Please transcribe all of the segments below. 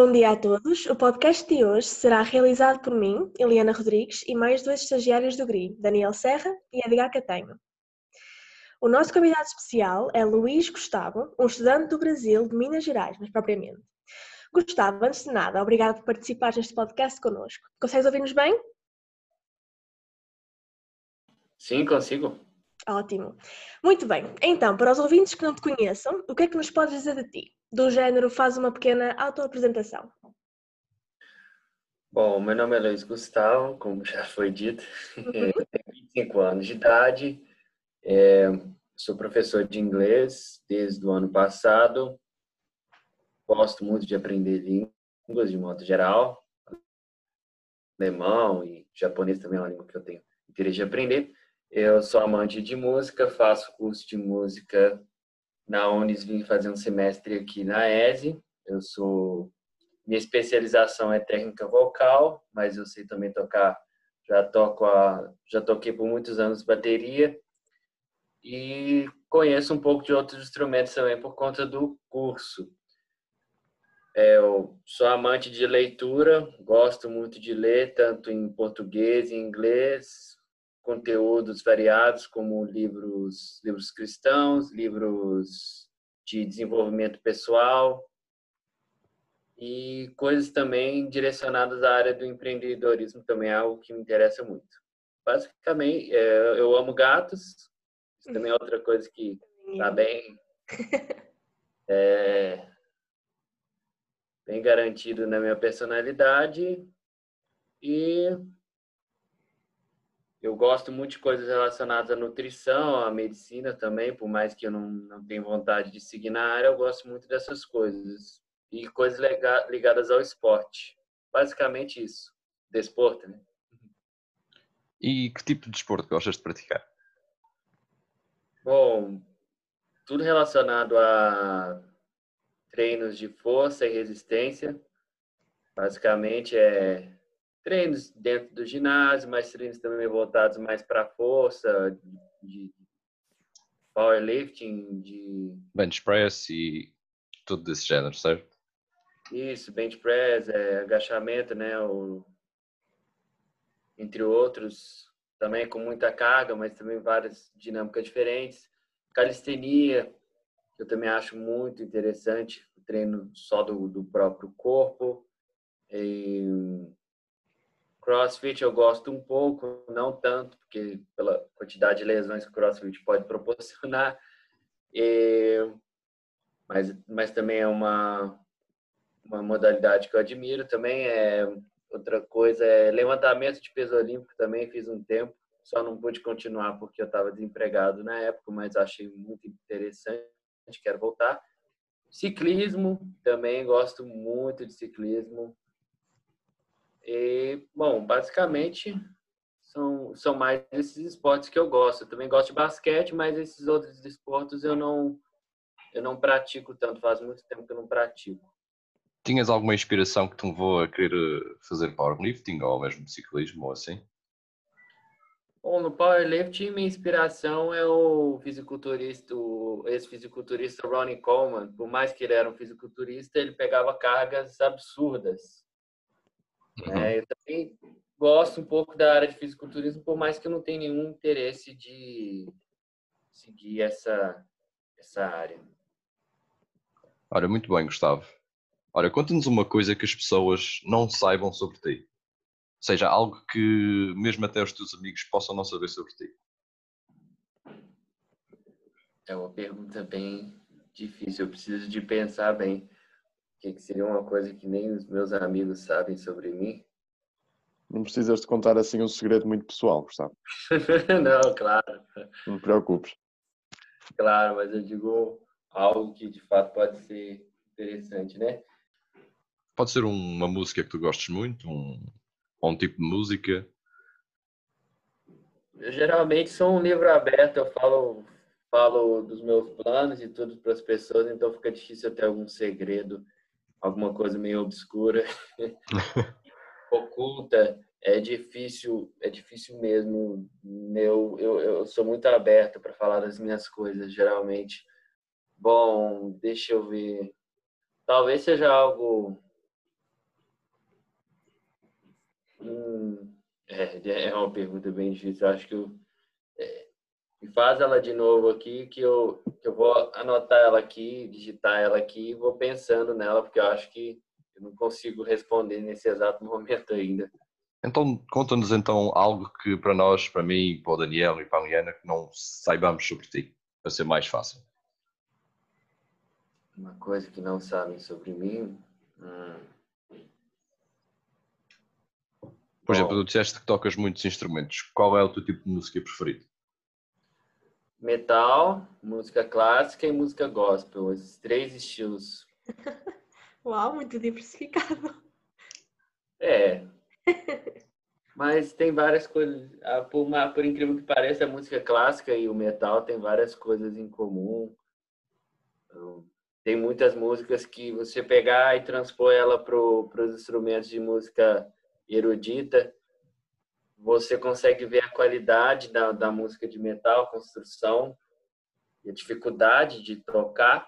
bom dia a todos. O podcast de hoje será realizado por mim, Eliana Rodrigues, e mais dois estagiários do GRI, Daniel Serra e Edgar Catanho. O nosso convidado especial é Luís Gustavo, um estudante do Brasil, de Minas Gerais, mais propriamente. Gustavo, antes de nada, obrigado por participar neste podcast connosco. Consegues ouvir-nos bem? Sim, consigo. Ótimo. Muito bem. Então, para os ouvintes que não te conheçam, o que é que nos podes dizer de ti? Do género, faz uma pequena autoapresentação. Bom, meu nome é Luiz Gustavo, como já foi dito. Uhum. Eu tenho 25 anos de idade. É, sou professor de inglês desde o ano passado. Gosto muito de aprender línguas de modo geral. Alemão e japonês também é uma língua que eu tenho interesse de aprender. Eu sou amante de música, faço curso de música na Unis, vim fazer um semestre aqui na ESE. Eu sou minha especialização é técnica vocal, mas eu sei também tocar, já toco a, já toquei por muitos anos bateria e conheço um pouco de outros instrumentos também por conta do curso. É, eu sou amante de leitura, gosto muito de ler, tanto em português e inglês, conteúdos variados, como livros, livros cristãos, livros de desenvolvimento pessoal e coisas também direcionadas à área do empreendedorismo, também é algo que me interessa muito. Basicamente, é, eu amo gatos, isso também é outra coisa que está bem, é, bem garantido na minha personalidade e eu gosto muito de coisas relacionadas à nutrição, à medicina também, por mais que eu não, não tenha vontade de seguir na área, eu gosto muito dessas coisas. E coisas ligadas ao esporte. Basicamente isso. Desporto, né? E que tipo de desporto gostas de praticar? Bom, tudo relacionado a treinos de força e resistência. Basicamente é treinos dentro do ginásio, mas treinos também voltados mais para força, de powerlifting, de bench press e tudo desse género, certo? Isso, bench press, é, agachamento, né, o, entre outros, também com muita carga, mas também várias dinâmicas diferentes. Calistenia, que eu também acho muito interessante, o treino só do, do próprio corpo. E, CrossFit eu gosto um pouco, não tanto, porque pela quantidade de lesões que o CrossFit pode proporcionar. E, mas, mas também é uma, uma modalidade que eu admiro. Também é outra coisa é levantamento de peso olímpico também fiz um tempo. Só não pude continuar porque eu estava desempregado na época, mas achei muito interessante. Quero voltar. Ciclismo também gosto muito de ciclismo. E, bom, basicamente são, são mais esses esportes que eu gosto. Eu também gosto de basquete, mas esses outros esportes eu não, eu não pratico tanto. Faz muito tempo que eu não pratico. Tinhas alguma inspiração que te levou a querer fazer powerlifting ou mesmo ciclismo ou assim? Bom, no powerlifting, minha inspiração é o fisiculturista, o ex-fisiculturista Ronnie Coleman. Por mais que ele era um fisiculturista, ele pegava cargas absurdas. Uhum. É, eu também gosto um pouco da área de fisiculturismo, por mais que eu não tenha nenhum interesse de seguir essa, essa área. Olha, muito bem, Gustavo. Olha, conta-nos uma coisa que as pessoas não saibam sobre ti. Ou seja, algo que mesmo até os teus amigos possam não saber sobre ti. É uma pergunta bem difícil. Eu preciso de pensar bem que, que seria uma coisa que nem os meus amigos sabem sobre mim? Não precisas de contar assim um segredo muito pessoal, Gustavo. não, claro. Não te preocupes. Claro, mas eu digo algo que de fato pode ser interessante, né? Pode ser uma música que tu gostes muito, um, um tipo de música. Eu geralmente sou um livro aberto, eu falo, falo dos meus planos e tudo para as pessoas, então fica difícil ter algum segredo alguma coisa meio obscura, oculta, é difícil, é difícil mesmo. Meu, eu, eu sou muito aberto para falar das minhas coisas, geralmente. Bom, deixa eu ver. Talvez seja algo. Hum, é, é uma pergunta bem difícil. Eu acho que eu me faz ela de novo aqui, que eu, que eu vou anotar ela aqui, digitar ela aqui e vou pensando nela, porque eu acho que eu não consigo responder nesse exato momento ainda. Então, conta-nos então algo que para nós, para mim, para o Daniel e para a Liana, que não saibamos sobre ti, para ser mais fácil. Uma coisa que não sabem sobre mim. Hum. Por exemplo, tu disseste que tocas muitos instrumentos. Qual é o teu tipo de música preferido? Metal, música clássica e música gospel. Esses três estilos. Uau, muito diversificado. É. Mas tem várias coisas. Por, por incrível que pareça, a música clássica e o metal tem várias coisas em comum. Então, tem muitas músicas que você pegar e transpor ela para os instrumentos de música erudita, você consegue ver a qualidade da, da música de metal, a construção a dificuldade de tocar.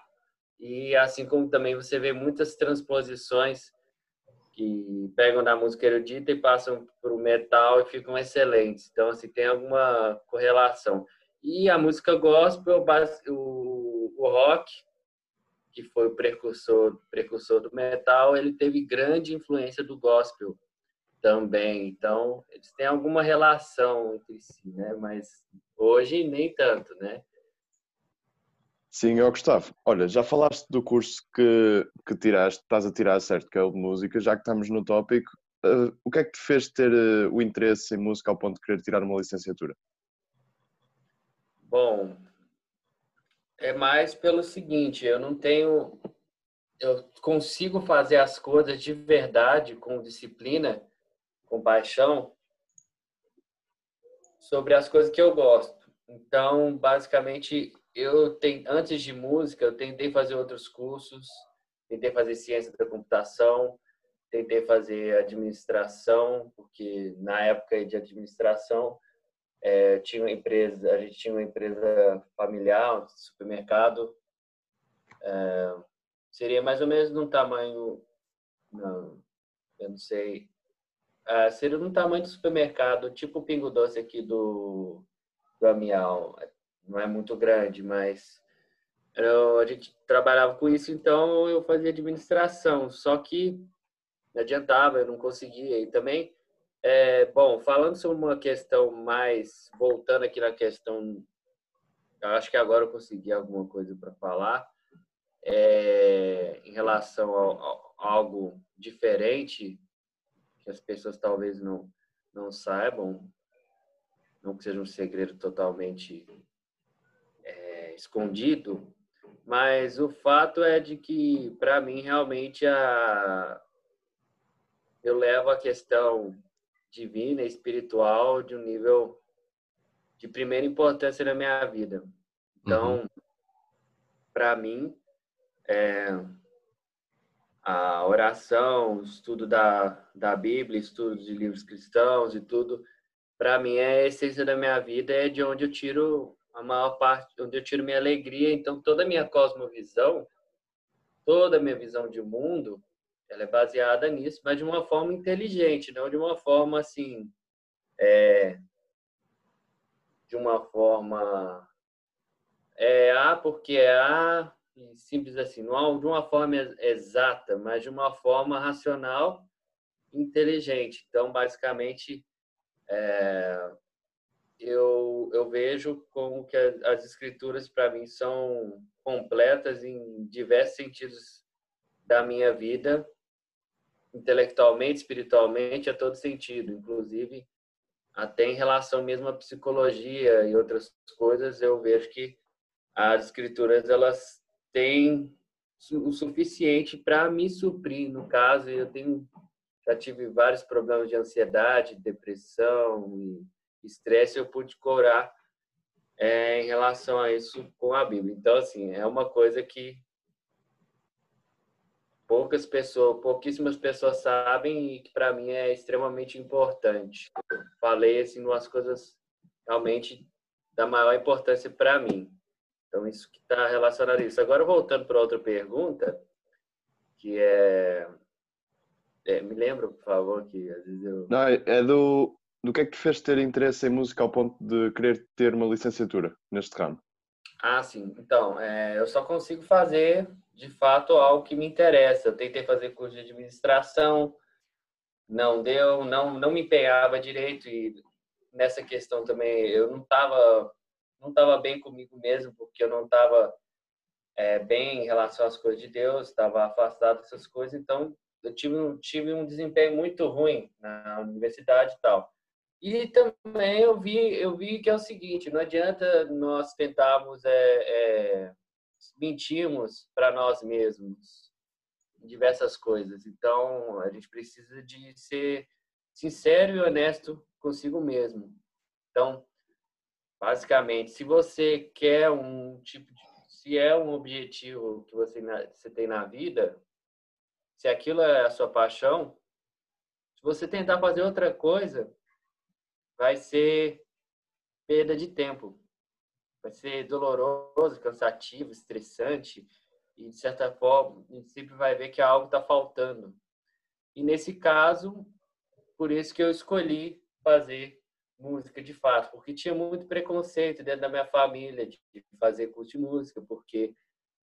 E assim como também você vê muitas transposições que pegam da música erudita e passam para o metal e ficam excelentes. Então, assim, tem alguma correlação. E a música gospel, o, o rock, que foi o precursor, precursor do metal, ele teve grande influência do gospel também. Então, eles têm alguma relação entre si, né? Mas hoje nem tanto, né? Sim, ó Gustavo, olha, já falaste do curso que, que tiraste, estás a tirar certo, que é o de música, já que estamos no tópico, uh, o que é que te fez ter uh, o interesse em música ao ponto de querer tirar uma licenciatura? Bom, é mais pelo seguinte, eu não tenho, eu consigo fazer as coisas de verdade, com disciplina, com paixão, sobre as coisas que eu gosto. Então, basicamente, eu tem, antes de música, eu tentei fazer outros cursos, tentei fazer ciência da computação, tentei fazer administração, porque na época de administração é, tinha uma empresa, a gente tinha uma empresa familiar, um supermercado, é, seria mais ou menos num tamanho, não, eu não sei, é, seria num tamanho de supermercado, tipo o Pingo Doce aqui do, do Amial, não é muito grande, mas eu, a gente trabalhava com isso, então eu fazia administração, só que não adiantava, eu não conseguia. E também, é, bom, falando sobre uma questão mais, voltando aqui na questão, acho que agora eu consegui alguma coisa para falar, é, em relação a, a, algo diferente, que as pessoas talvez não, não saibam, não que seja um segredo totalmente escondido, mas o fato é de que, para mim, realmente, a... eu levo a questão divina, espiritual, de um nível de primeira importância na minha vida. Então, uhum. para mim, é... a oração, o estudo da, da Bíblia, estudo de livros cristãos e tudo, para mim é a essência da minha vida, é de onde eu tiro a maior parte, onde eu tiro minha alegria. Então, toda a minha cosmovisão, toda a minha visão de mundo, ela é baseada nisso, mas de uma forma inteligente, não de uma forma assim, é, de uma forma é A porque é A, simples assim, não de uma forma exata, mas de uma forma racional, inteligente. Então, basicamente, é, eu, eu vejo como que as escrituras para mim são completas em diversos sentidos da minha vida, intelectualmente, espiritualmente, a todo sentido, inclusive até em relação mesmo à psicologia e outras coisas, eu vejo que as escrituras elas têm o suficiente para me suprir. No caso, eu tenho já tive vários problemas de ansiedade, depressão e estresse, eu pude curar é, em relação a isso com a Bíblia. Então, assim, é uma coisa que poucas pessoas, pouquíssimas pessoas sabem e que para mim é extremamente importante. Eu falei assim umas coisas realmente da maior importância para mim. Então isso que está relacionado a isso. Agora voltando para outra pergunta, que é É, me lembra, por favor, que às vezes eu. Não, é é do, do que é que te fez ter interesse em música ao ponto de querer ter uma licenciatura neste ramo? Ah, sim. Então, é, eu só consigo fazer, de fato, algo que me interessa. Eu tentei fazer curso de administração, não deu, não, não me empenhava direito e nessa questão também eu não estava não tava bem comigo mesmo, porque eu não estava é, bem em relação às coisas de Deus, estava afastado dessas coisas, então eu tive, tive um desempenho muito ruim na universidade e tal. E também eu vi, eu vi que é o seguinte, não adianta nós tentarmos é, é, mentirmos para nós mesmos diversas coisas. Então, a gente precisa de ser sincero e honesto consigo mesmo. Então, basicamente, se você quer um tipo de se é um objetivo que você, você tem na vida, se aquilo é a sua paixão, se você tentar fazer outra coisa, vai ser perda de tempo. Vai ser doloroso, cansativo, estressante e de certa forma a gente sempre vai ver que algo está faltando. E nesse caso, por isso que eu escolhi fazer música de fato, porque tinha muito preconceito dentro da minha família de fazer curso de música, porque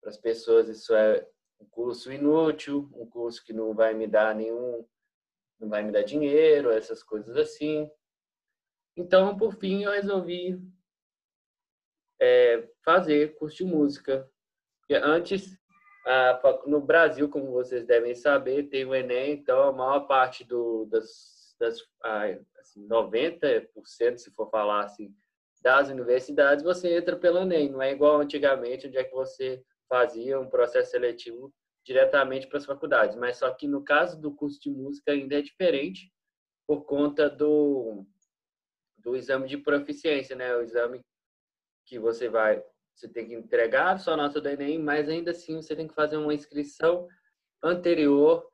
para as pessoas isso é um curso inútil, um curso que não vai me dar nenhum, não vai me dar dinheiro, essas coisas assim. Então, por fim, eu resolvi é, fazer curso de música. Porque antes, no Brasil, como vocês devem saber, tem o Enem, então a maior parte do, das, das assim, 90%, se for falar assim, das universidades, você entra pelo Enem. Não é igual antigamente, onde é que você fazia um processo seletivo diretamente para as faculdades. Mas só que no caso do curso de música ainda é diferente por conta do do exame de proficiência, né? O exame que você vai, você tem que entregar sua nota do Enem, mas ainda assim você tem que fazer uma inscrição anterior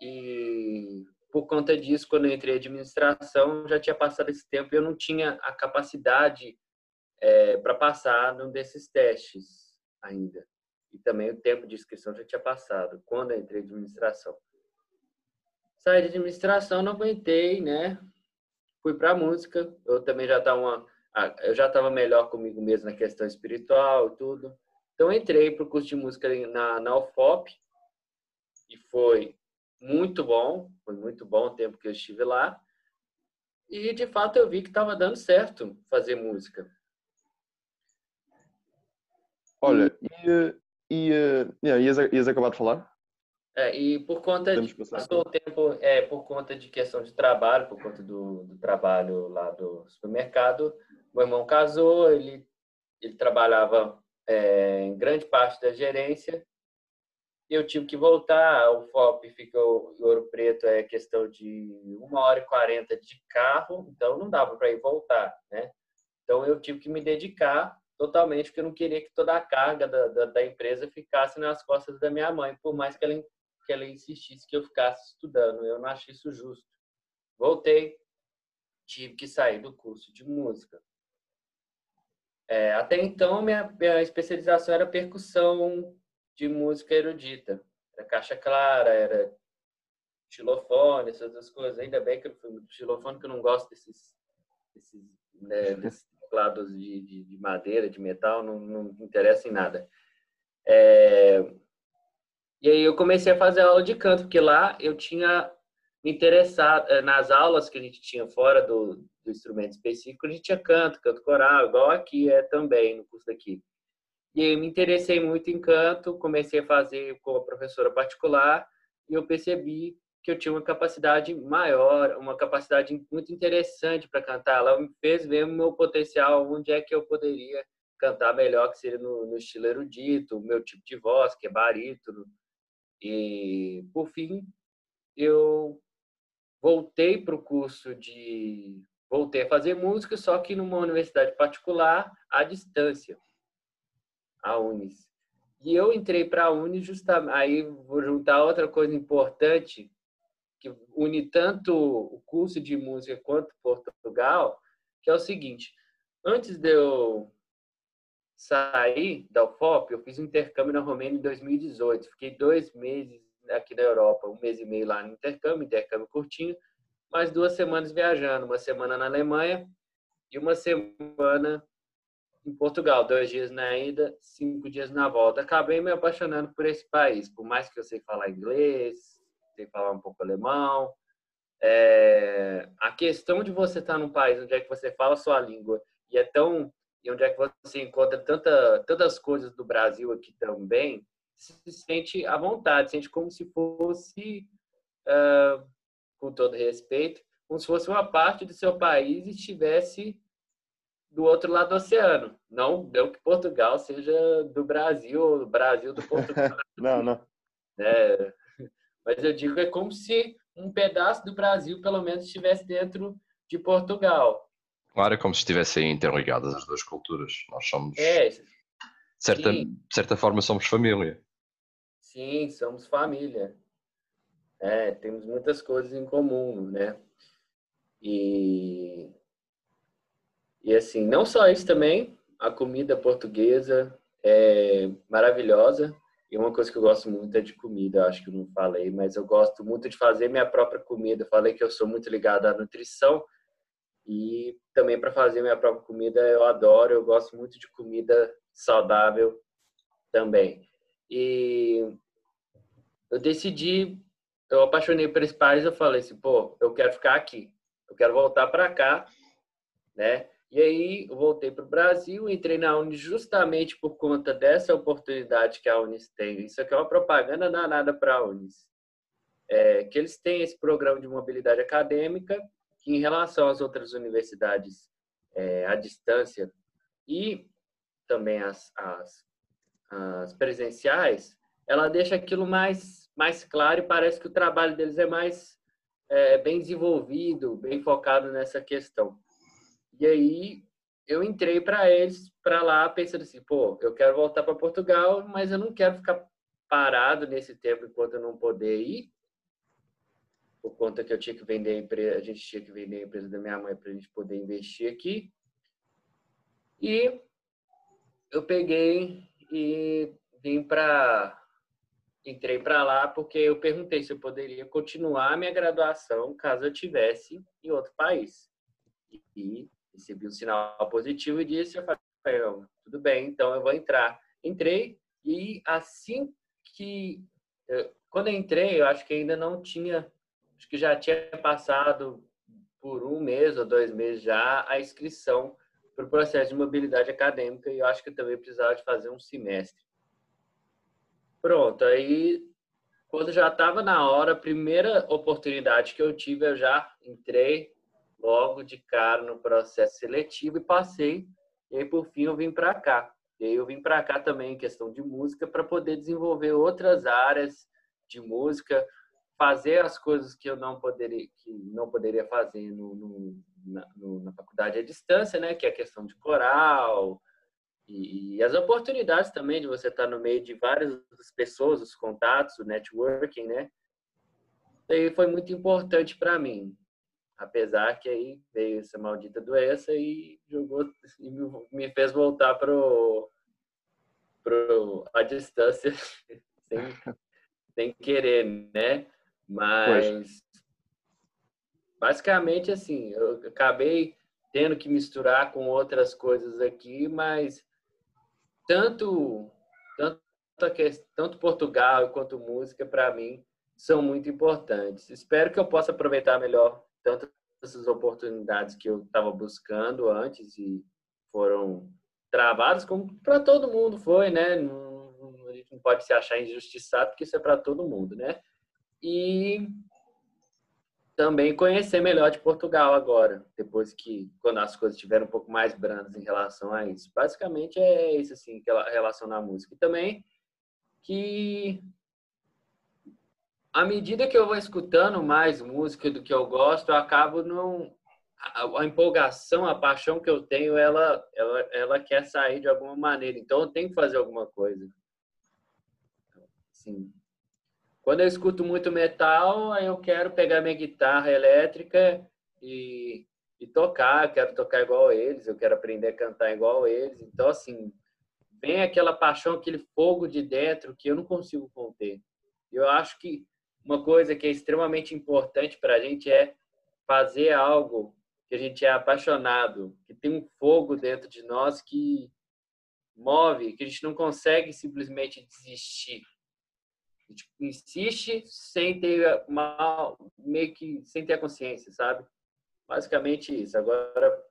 e por conta disso, quando eu entrei em administração, já tinha passado esse tempo e eu não tinha a capacidade é, para passar num desses testes ainda. E também o tempo de inscrição já tinha passado, quando eu entrei em administração. Saí de administração, não aguentei, né? fui para música. Eu também já estava uma, eu já estava melhor comigo mesmo na questão espiritual e tudo. Então entrei para o curso de música na, na UFOP e foi muito bom, foi muito bom o tempo que eu estive lá. E de fato eu vi que estava dando certo fazer música. Olha, e, e, e ias, ias acabar de falar? É, e por conta de passou o tempo, é, por conta de questão de trabalho, por conta do, do trabalho lá do supermercado, meu irmão casou, ele ele trabalhava é, em grande parte da gerência eu tive que voltar. O FOP fica o Ouro Preto é questão de uma hora e quarenta de carro, então não dava para ir voltar, né? Então eu tive que me dedicar totalmente porque eu não queria que toda a carga da, da, da empresa ficasse nas costas da minha mãe, por mais que ela que ela insistisse que eu ficasse estudando. Eu não achei isso justo. Voltei, tive que sair do curso de música. É, até então, minha, minha especialização era percussão de música erudita. Era caixa clara, era xilofone, essas coisas. Ainda bem que eu fui muito xilofone, que eu não gosto desses, desses, né, desses teclados de, de, de, madeira, de metal, não, não me interessa em nada. É, e aí eu comecei a fazer aula de canto, porque lá eu tinha me interessado, eh, nas aulas que a gente tinha fora do, do instrumento específico, a gente tinha canto, canto coral, igual aqui é também, no curso daqui. E aí eu me interessei muito em canto, comecei a fazer com a professora particular, e eu percebi que eu tinha uma capacidade maior, uma capacidade muito interessante para cantar. Ela me fez ver o meu potencial, onde é que eu poderia cantar melhor, que seria no, no estilo erudito, o meu tipo de voz, que é barítono, e, por fim, eu voltei para o curso de. Voltei a fazer música, só que numa universidade particular, à distância, a Unis. E eu entrei para a Unis justamente. Aí vou juntar outra coisa importante, que une tanto o curso de música quanto Portugal, que é o seguinte: antes de eu saí da UFOP, eu fiz um intercâmbio na Romênia em 2018. Fiquei dois meses aqui na Europa, um mês e meio lá no intercâmbio, intercâmbio curtinho, mais duas semanas viajando, uma semana na Alemanha e uma semana em Portugal, dois dias na ida, cinco dias na volta. Acabei me apaixonando por esse país, por mais que eu sei falar inglês, sei falar um pouco alemão. É... a questão de você estar num país onde é que você fala a sua língua e é tão e onde é que você encontra tanta, tantas coisas do Brasil aqui também, se sente à vontade, sente como se fosse, uh, com todo respeito, como se fosse uma parte do seu país e estivesse do outro lado do oceano. Não, não que Portugal seja do Brasil, o Brasil do Portugal. não, não. É, mas eu digo é como se um pedaço do Brasil, pelo menos, estivesse dentro de Portugal. Claro, é como se estivessem interligadas as duas culturas. Nós somos. É, de certa, de certa forma, somos família. Sim, somos família. É, temos muitas coisas em comum, né? E, e assim, não só isso também, a comida portuguesa é maravilhosa. E uma coisa que eu gosto muito é de comida, acho que eu não falei, mas eu gosto muito de fazer minha própria comida. falei que eu sou muito ligado à nutrição, e também para fazer minha própria comida eu adoro, eu gosto muito de comida saudável também. E eu decidi, eu apaixonei por esse país, eu falei assim, pô, eu quero ficar aqui, eu quero voltar para cá, né? E aí voltei para o Brasil, entrei na Unis justamente por conta dessa oportunidade que a Unis tem. Isso aqui é uma propaganda danada para a Unis. É, que eles têm esse programa de mobilidade acadêmica que em relação às outras universidades é, à distância e também as, as, as, presenciais, ela deixa aquilo mais, mais claro e parece que o trabalho deles é mais é, bem desenvolvido, bem focado nessa questão. E aí eu entrei para eles, para lá, pensando assim, pô, eu quero voltar para Portugal, mas eu não quero ficar parado nesse tempo enquanto eu não poder ir por conta que eu tinha que vender a empresa, a gente tinha que vender a empresa da minha mãe para a gente poder investir aqui. E eu peguei e vim para entrei para lá porque eu perguntei se eu poderia continuar minha graduação caso eu tivesse em outro país. E recebi um sinal positivo e disse, eu falei, tudo bem, então eu vou entrar. Entrei e assim que quando eu entrei, eu acho que ainda não tinha acho que já tinha passado por um mês ou dois meses já a inscrição para o processo de mobilidade acadêmica e eu acho que eu também precisava de fazer um semestre. Pronto, aí quando já estava na hora, a primeira oportunidade que eu tive, eu já entrei logo de cara no processo seletivo e passei. E aí, por fim, eu vim para cá. E aí, eu vim para cá também em questão de música para poder desenvolver outras áreas de música, fazer as coisas que eu não poderia que não poderia fazer no, no, na, no, na, faculdade à distância, né? Que é a questão de coral e, e, as oportunidades também de você estar no meio de várias pessoas, os contatos, o networking, né? E foi muito importante para mim, apesar que aí veio essa maldita doença e jogou e me fez voltar pro pro a distância sem, sem querer, né? Mas pois. basicamente assim, eu acabei tendo que misturar com outras coisas aqui, mas tanto tanto, tanto Portugal quanto música para mim são muito importantes. Espero que eu possa aproveitar melhor tanto essas oportunidades que eu estava buscando antes e foram travadas, como para todo mundo foi, né? Não, a gente não pode se achar injustiçado, porque isso é para todo mundo, né? e também conhecer melhor de Portugal agora, depois que, quando as coisas estiveram um pouco mais brandas em relação a isso. Basicamente é isso, assim, relação à música. E também que, à medida que eu vou escutando mais música do que eu gosto, eu acabo não... A, empolgação, a paixão que eu tenho, ela, ela, ela quer sair de alguma maneira. Então, eu tenho que fazer alguma coisa. Sim. Quando eu escuto muito metal, aí eu quero pegar minha guitarra elétrica e, e tocar. Eu quero tocar igual eles, eu quero aprender a cantar igual eles. Então, assim, vem aquela paixão, aquele fogo de dentro que eu não consigo conter. Eu acho que uma coisa que é extremamente importante para a gente é fazer algo que a gente é apaixonado, que tem um fogo dentro de nós que move, que a gente não consegue simplesmente desistir. A gente insiste sem ter mal, meio que sem ter a consciência, sabe? Basicamente isso. Agora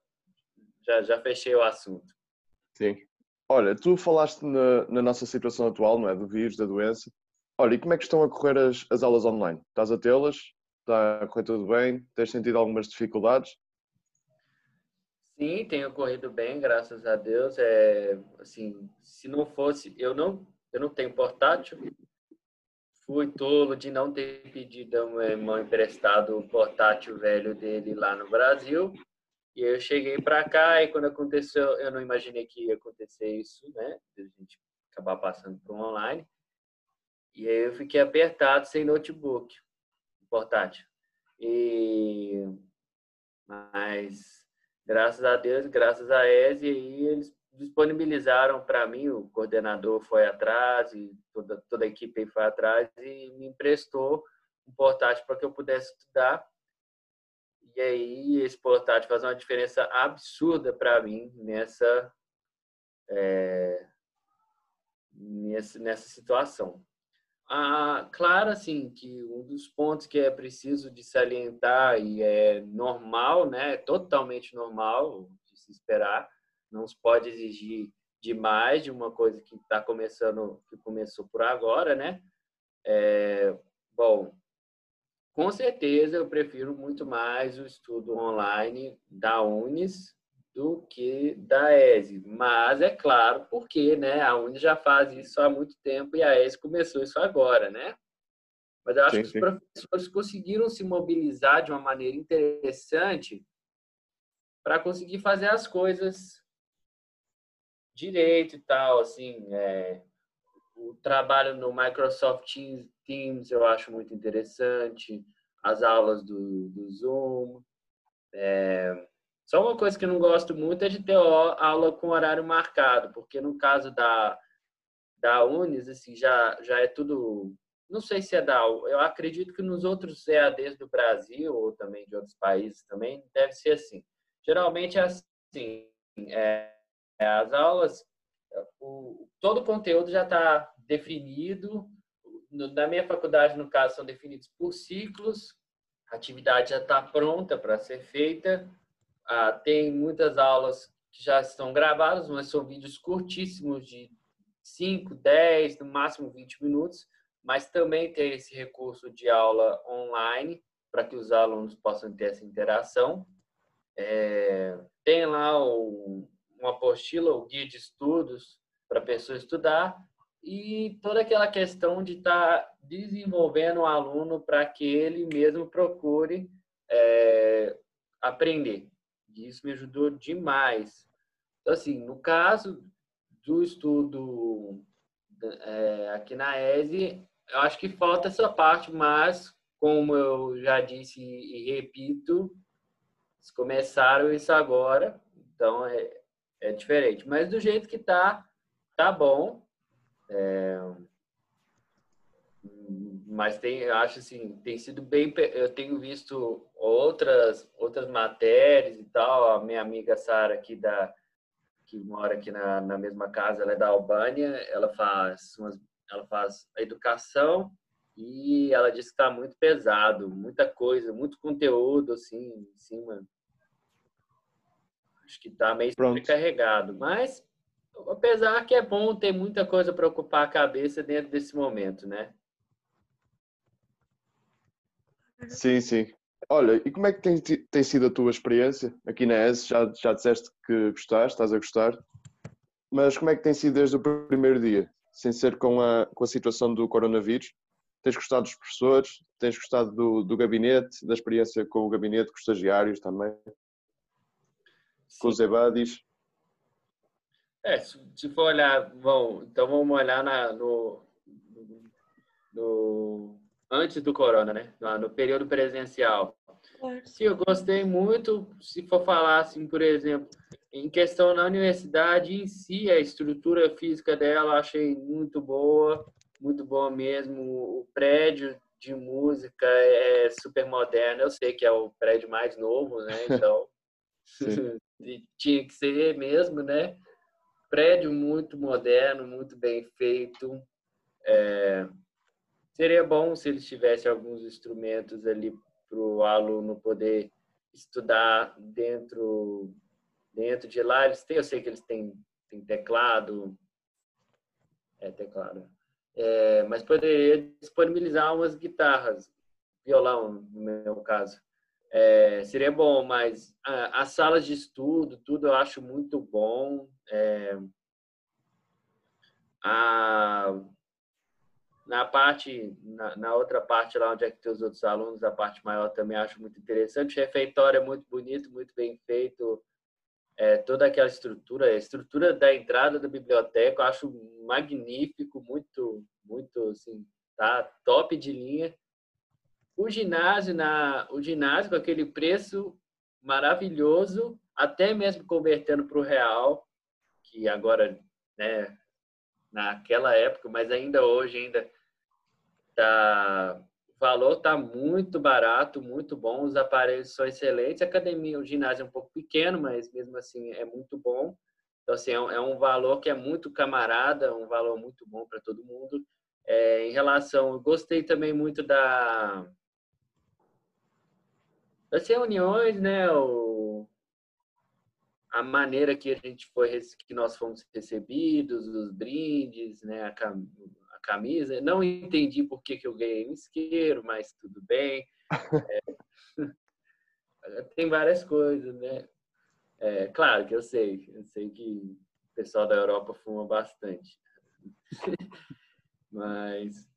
já, já fechei o assunto. Sim. Olha, tu falaste na, na, nossa situação atual, não é? Do vírus, da doença. Olha, e como é que estão a correr as, as aulas online? Estás a tê-las? Está a correr tudo bem? Tens sentido algumas dificuldades? Sim, tem ocorrido bem, graças a Deus. É, assim, se não fosse, eu não, eu não tenho portátil. Fui tolo de não ter pedido ao meu irmão emprestado o portátil velho dele lá no Brasil. E eu cheguei para cá e quando aconteceu, eu não imaginei que ia acontecer isso, né? A gente acabar passando para o online. E aí eu fiquei apertado sem notebook, portátil. E mas graças a Deus, graças a ESE, eles disponibilizaram para mim, o coordenador foi atrás e toda, toda a equipe foi atrás e me emprestou um portátil para que eu pudesse estudar. E aí esse portátil faz uma diferença absurda para mim nessa, é, nessa, nessa situação. Ah, claro, assim, que um dos pontos que é preciso de salientar e é normal, né, totalmente normal de se esperar, não se pode exigir demais de uma coisa que está começando, que começou por agora, né? É, bom, com certeza eu prefiro muito mais o estudo online da Unis do que da ESE. Mas é claro, porque né, a Uni já faz isso há muito tempo e a ESE começou isso agora, né? Mas eu acho sim, que os sim. professores conseguiram se mobilizar de uma maneira interessante para conseguir fazer as coisas direito e tal, assim, é, o trabalho no Microsoft Teams eu acho muito interessante, as aulas do, do Zoom, é, só uma coisa que eu não gosto muito é de ter aula com horário marcado, porque no caso da, da Unis, assim, já, já é tudo. Não sei se é da. Eu acredito que nos outros EADs do Brasil, ou também de outros países também, deve ser assim. Geralmente é assim: é, é as aulas, o, todo o conteúdo já está definido. Na minha faculdade, no caso, são definidos por ciclos, a atividade já está pronta para ser feita ah, tem muitas aulas que já estão gravadas, mas são vídeos curtíssimos de 5, 10, no máximo 20 minutos, mas também tem esse recurso de aula online para que os alunos possam ter essa interação. É, tem lá o, uma apostila, o guia de estudos para a pessoa estudar e toda aquela questão de estar tá desenvolvendo o aluno para que ele mesmo procure é, aprender. E isso me ajudou demais. Então, assim, no caso do estudo é, aqui na ESE, eu acho que falta essa parte, mas, como eu já disse e repito, eles começaram isso agora, então é, é diferente. Mas do jeito que tá, tá bom. É, mas tem, acho assim, tem sido bem, eu tenho visto outras outras matérias e tal. A minha amiga Sara aqui da que mora aqui na, na mesma casa, ela é da Albânia, ela faz umas, ela faz a educação e ela disse que está muito pesado, muita coisa, muito conteúdo assim em cima. Acho que está meio carregado, mas apesar que é bom ter muita coisa para ocupar a cabeça dentro desse momento, né? Sim, sim. Olha, e como é que tem, tem sido a tua experiência aqui na ES? Já, já disseste que gostaste, estás a gostar, mas como é que tem sido desde o primeiro dia, sem ser com a, com a situação do coronavírus? Tens gostado dos professores? Tens gostado do, do gabinete, da experiência com o gabinete, com os estagiários também? Sim. Com os EBADIs? É, se for olhar, bom, então vamos olhar na, no, no antes do corona, né? No período presencial. Sim, eu gostei muito, se for falar assim, por exemplo, em questão na universidade em si, a estrutura física dela achei muito boa, muito bom mesmo. O prédio de música é super moderno. Eu sei que é o prédio mais novo, né? Então tinha que ser mesmo, né? Prédio muito moderno, muito bem feito. É... Seria bom se eles tivessem alguns instrumentos ali para o aluno poder estudar dentro dentro de lá. Eles têm, eu sei que eles têm, têm teclado, é teclado, é, mas poderia disponibilizar umas guitarras, violão no meu caso. É, seria bom, mas as salas de estudo, tudo eu acho muito bom. É, a, na parte, na, na, outra parte lá onde é que tem os outros alunos, a parte maior também acho muito interessante. O refeitório é muito bonito, muito bem feito. É, toda aquela estrutura, a estrutura da entrada da biblioteca, eu acho magnífico, muito, muito, assim, tá top de linha. O ginásio, na, o ginásio com aquele preço maravilhoso, até mesmo convertendo para o real, que agora, né, naquela época, mas ainda hoje ainda tá o valor está muito barato, muito bom, os aparelhos são excelentes, a academia, o ginásio é um pouco pequeno, mas mesmo assim é muito bom. Então, assim, é um, é um valor que é muito camarada, um valor muito bom para todo mundo. É, em relação, eu gostei também muito da das reuniões, né? O, a maneira que a gente foi, que nós fomos recebidos, os brindes, né? A, camisa. Não entendi por que, que eu ganhei um isqueiro, mas tudo bem. É, tem várias coisas, né? É, claro que eu sei, eu sei que o pessoal da Europa fuma bastante. mas,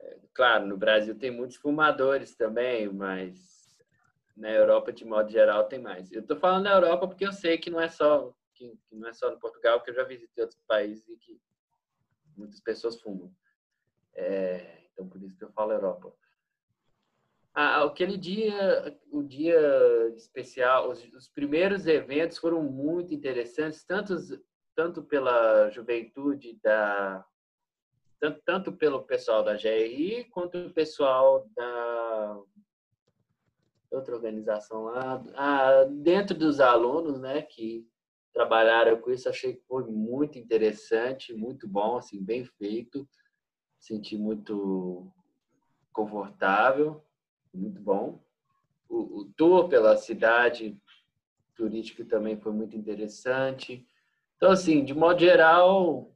é, claro, no Brasil tem muitos fumadores também, mas na Europa, de modo geral, tem mais. Eu estou falando da Europa porque eu sei que não é só que, não é só no Portugal, que eu já visitei outros países e que muitas pessoas fumam. É, então, por isso que eu falo Europa. Ah, aquele dia, o dia especial, os, os, primeiros eventos foram muito interessantes, tanto, tanto pela juventude da tanto, tanto pelo pessoal da GRI quanto o pessoal da outra organização lá, ah, dentro dos alunos, né, que trabalharam com isso, achei que foi muito interessante, muito bom, assim, bem feito, senti muito confortável, muito bom. O, o tour pela cidade turística também foi muito interessante. Então, assim, de modo geral,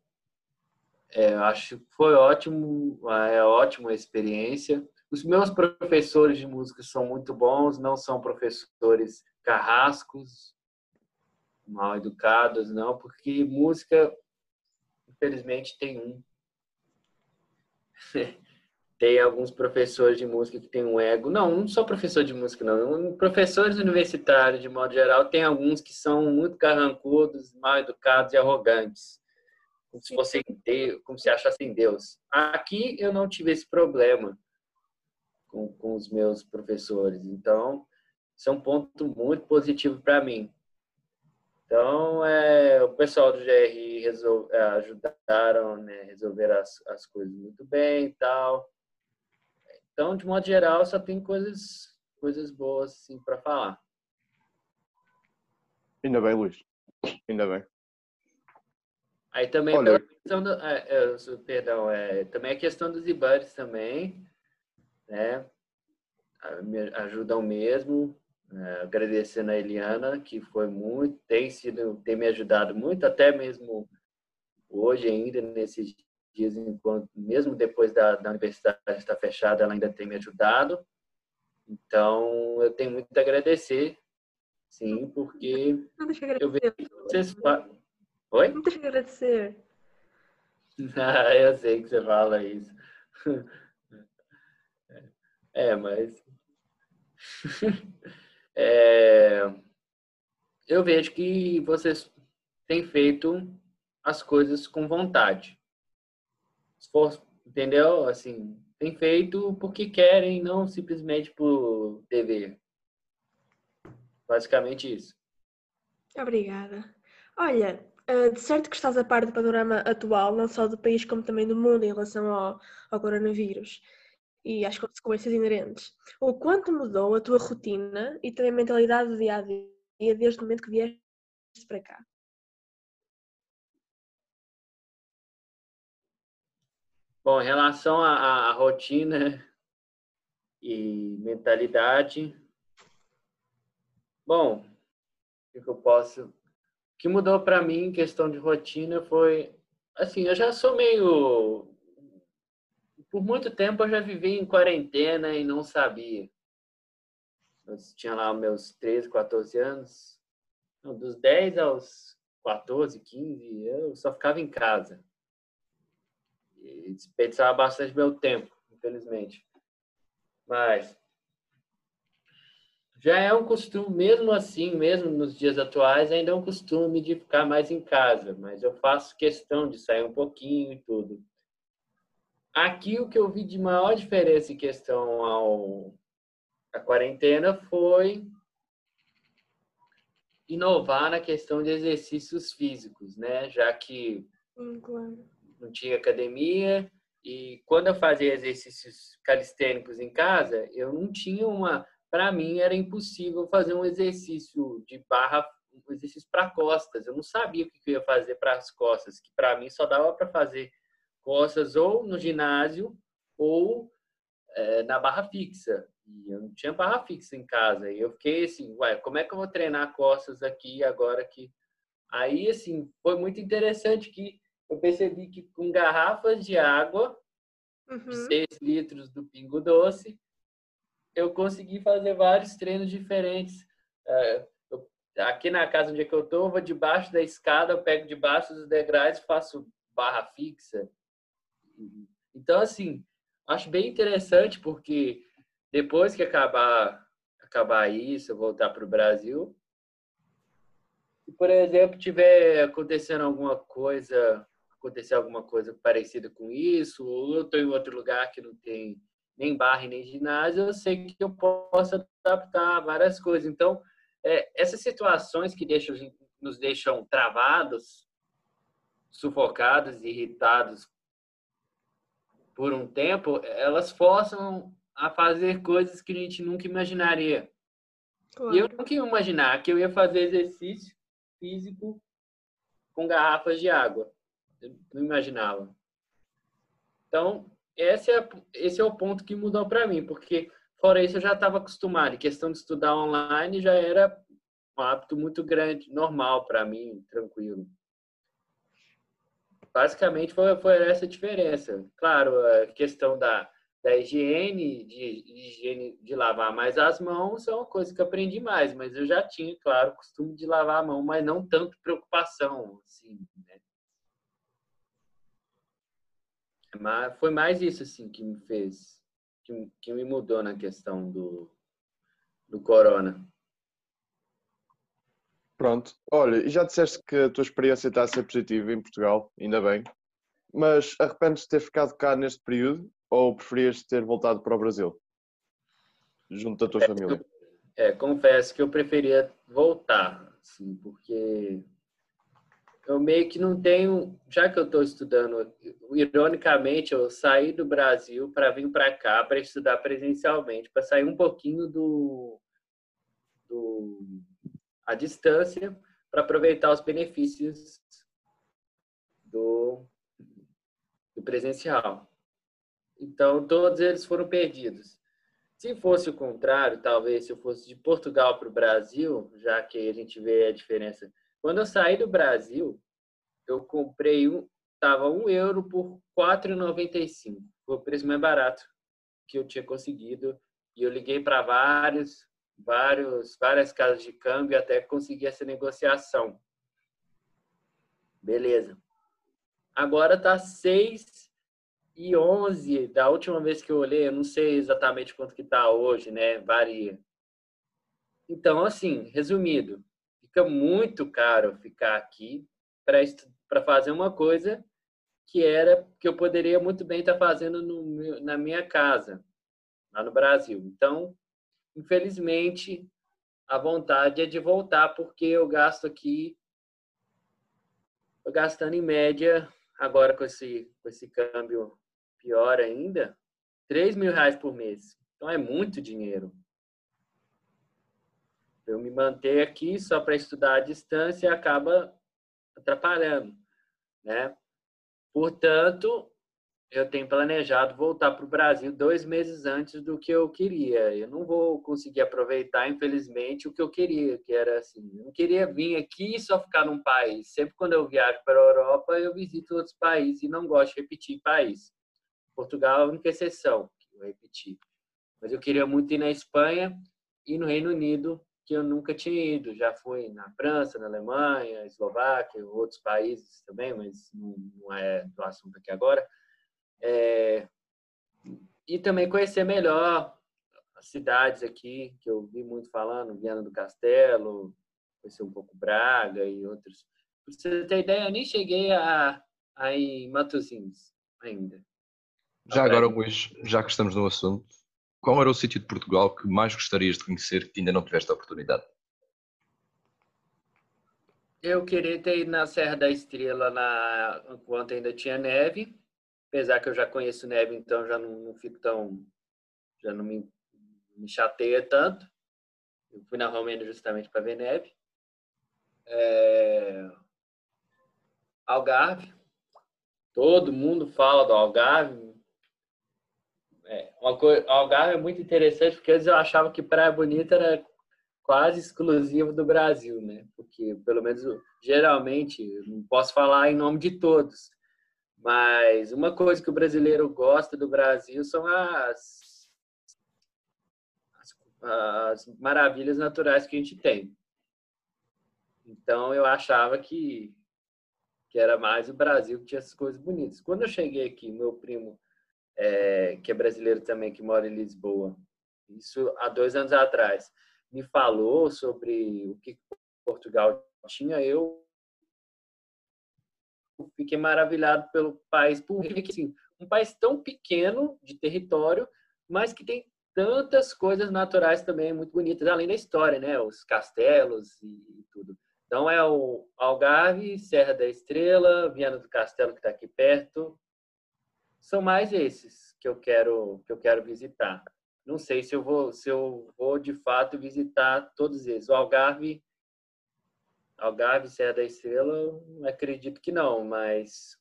é, acho que foi ótimo, é ótima experiência. Os meus professores de música são muito bons, não são professores carrascos, mal educados, não, porque música, infelizmente, tem um. tem alguns professores de música que têm um ego. Não, não só professor de música, não. Professores universitários, de modo geral, tem alguns que são muito carrancudos, mal educados e arrogantes. Como se fossem Deus, como se achassem Deus. Aqui eu não tive esse problema com, com os meus professores. Então, isso é um ponto muito positivo para mim. Então, é, o pessoal do GR resol, é, ajudaram né, resolver as, as coisas muito bem e tal. Então, de modo geral, só tem coisas, coisas boas assim, para falar. Ainda bem, Luiz. Ainda bem. Aí também Olha, questão do, é, é, perdão, é, também a questão dos IBANs também, né? Me ajudam mesmo. É, agradecendo a Eliana, que foi muito, tem sido, tem me ajudado muito, até mesmo hoje ainda, nesses dias, enquanto, mesmo depois da, da universidade estar fechada, ela ainda tem me ajudado. Então, eu tenho muito a agradecer, sim, porque eu vejo que vocês Oi? Não deixa agradecer. Ah, eu sei que você fala isso. É, mas é, eu vejo que vocês têm feito as coisas com vontade. Esforço, entendeu? Assim, tem feito porque querem, não simplesmente por dever. Basicamente isso. Obrigada. Olha, Uh, de certo que estás a par do panorama atual, não só do país como também do mundo em relação ao, ao coronavírus e às consequências inerentes. O quanto mudou a tua rotina e também a mentalidade do dia a dia desde o momento que vieste para cá? Bom, em relação à, à rotina e mentalidade, bom, o que eu posso. O que mudou para mim em questão de rotina foi. Assim, eu já sou meio. Por muito tempo eu já vivi em quarentena e não sabia. Eu tinha lá meus 13, 14 anos. Dos 10 aos 14, 15, eu só ficava em casa e desperdiçava bastante meu tempo, infelizmente. Mas já é um costume, mesmo assim, mesmo nos dias atuais, ainda é um costume de ficar mais em casa, mas eu faço questão de sair um pouquinho e tudo. Aqui o que eu vi de maior diferença em questão ao a quarentena foi inovar na questão de exercícios físicos, né? Já que hum, claro não tinha academia e quando eu fazia exercícios calistênicos em casa, eu não tinha uma, para mim era impossível fazer um exercício de barra, um exercício para costas. Eu não sabia o que eu ia fazer para as costas, que para mim só dava para fazer costas ou no ginásio ou é, na barra fixa. E eu não tinha barra fixa em casa. E eu fiquei assim, ué, como é que eu vou treinar costas aqui agora que Aí, assim, foi muito interessante que eu percebi que com garrafas de água, uhum. 6 litros do Pingo Doce, eu consegui fazer vários treinos diferentes. É, aqui na casa onde é que eu estou, eu vou debaixo da escada, eu pego debaixo dos degraus e faço barra fixa. Então, assim, acho bem interessante porque depois que acabar, acabar isso, voltar para o Brasil, se, por exemplo, tiver acontecendo alguma coisa acontecer alguma coisa parecida com isso, ou eu estou em outro lugar que não tem nem barra nem ginásio, eu sei que eu posso adaptar várias coisas. Então, é, essas situações que deixam, nos deixam travados, sufocados, irritados por um tempo, elas forçam a fazer coisas que a gente nunca imaginaria. Claro. E eu nunca ia imaginar que eu ia fazer exercício físico com garrafas de água. Eu não imaginava. Então, esse é, esse é o ponto que mudou para mim, porque fora isso eu já estava acostumado. Em questão de estudar online já era um hábito muito grande, normal para mim, tranquilo. Basicamente foi, foi essa a diferença. Claro, a questão da, da higiene, de, de, higiene, de lavar mais as mãos é uma coisa que aprendi mais, mas eu já tinha, claro, costume de lavar a mão, mas não tanto preocupação, assim, né? Mas foi mais isso assim que me fez, que, que me mudou na questão do, do corona. Pronto. Olha, e já disseste que a tua experiência está a ser positiva em Portugal, ainda bem. Mas arrependes de ter ficado cá neste período ou preferias ter voltado para o Brasil? Junto da tua família? É, confesso que eu preferia voltar, assim, porque eu meio que não tenho, já que eu estou estudando, ironicamente, eu saí do Brasil para vir para cá para estudar presencialmente, para sair um pouquinho do, do a distância, para aproveitar os benefícios do, do presencial. Então, todos eles foram perdidos. Se fosse o contrário, talvez se eu fosse de Portugal para o Brasil, já que a gente vê a diferença quando eu saí do Brasil, eu comprei um, tava um euro por 4,95. Foi o preço mais barato que eu tinha conseguido. E eu liguei para vários, vários, várias casas de câmbio até conseguir essa negociação. Beleza. Agora tá 6 e 11 da última vez que eu olhei, eu não sei exatamente quanto que tá hoje, né? Varia. Então, assim, resumido, fica muito caro ficar aqui para fazer uma coisa que era que eu poderia muito bem estar fazendo no, na minha casa, lá no Brasil. Então, infelizmente, a vontade é de voltar, porque eu gasto aqui Estou gastando em média, agora com esse, com esse câmbio pior ainda, 3 mil reais por mês. Então é muito dinheiro. Eu me manter aqui só para estudar à distância acaba atrapalhando, né? Portanto, eu tenho planejado voltar para o Brasil dois meses antes do que eu queria. Eu não vou conseguir aproveitar, infelizmente, o que eu queria, que era assim, eu não queria vir aqui e só ficar num país. Sempre quando eu viajo para a Europa, eu visito outros países e não gosto de repetir país. Portugal é a única exceção que eu repeti. Mas eu queria muito ir na Espanha e no Reino Unido, que eu nunca tinha ido. Já fui na França, na Alemanha, Eslováquia, outros países também, mas não é do assunto aqui agora é, e também conhecer melhor as cidades aqui, que eu vi muito falando, Viana do Castelo, conhecer um pouco Braga e outros. Pra você ter ideia, eu nem cheguei a, a em Matosinhos ainda. Já agora, Luís, já que estamos no assunto, qual era o sítio de Portugal que mais gostarias de conhecer que ainda não tiveste a oportunidade? Eu queria ter ido na Serra da Estrela na... enquanto ainda tinha neve apesar que eu já conheço neve, então já não, não fico tão. já não me, me chateia tanto. Eu fui na Romênia justamente para ver neve. É... Algarve. Todo mundo fala do Algarve. É, uma coisa, Algarve é muito interessante porque antes eu achava que Praia Bonita era quase exclusivo do Brasil, né? Porque pelo menos geralmente, não posso falar em nome de todos, mas uma coisa que o brasileiro gosta do Brasil são as, as, as maravilhas naturais que a gente tem. Então eu achava que, que era mais o Brasil que tinha essas coisas bonitas. Quando eu cheguei aqui, meu primo, é, que é brasileiro também, que mora em Lisboa, isso há dois anos atrás, me falou sobre o que Portugal tinha, eu fiquei maravilhado pelo país, porque assim, um país tão pequeno de território, mas que tem tantas coisas naturais também muito bonitas, além da história, né? Os castelos e tudo. Então é o Algarve, Serra da Estrela, Viana do Castelo que está aqui perto. São mais esses que eu quero que eu quero visitar. Não sei se eu vou se eu vou de fato visitar todos eles. O Algarve Algarve, Serra da Estrela, acredito que não, mas.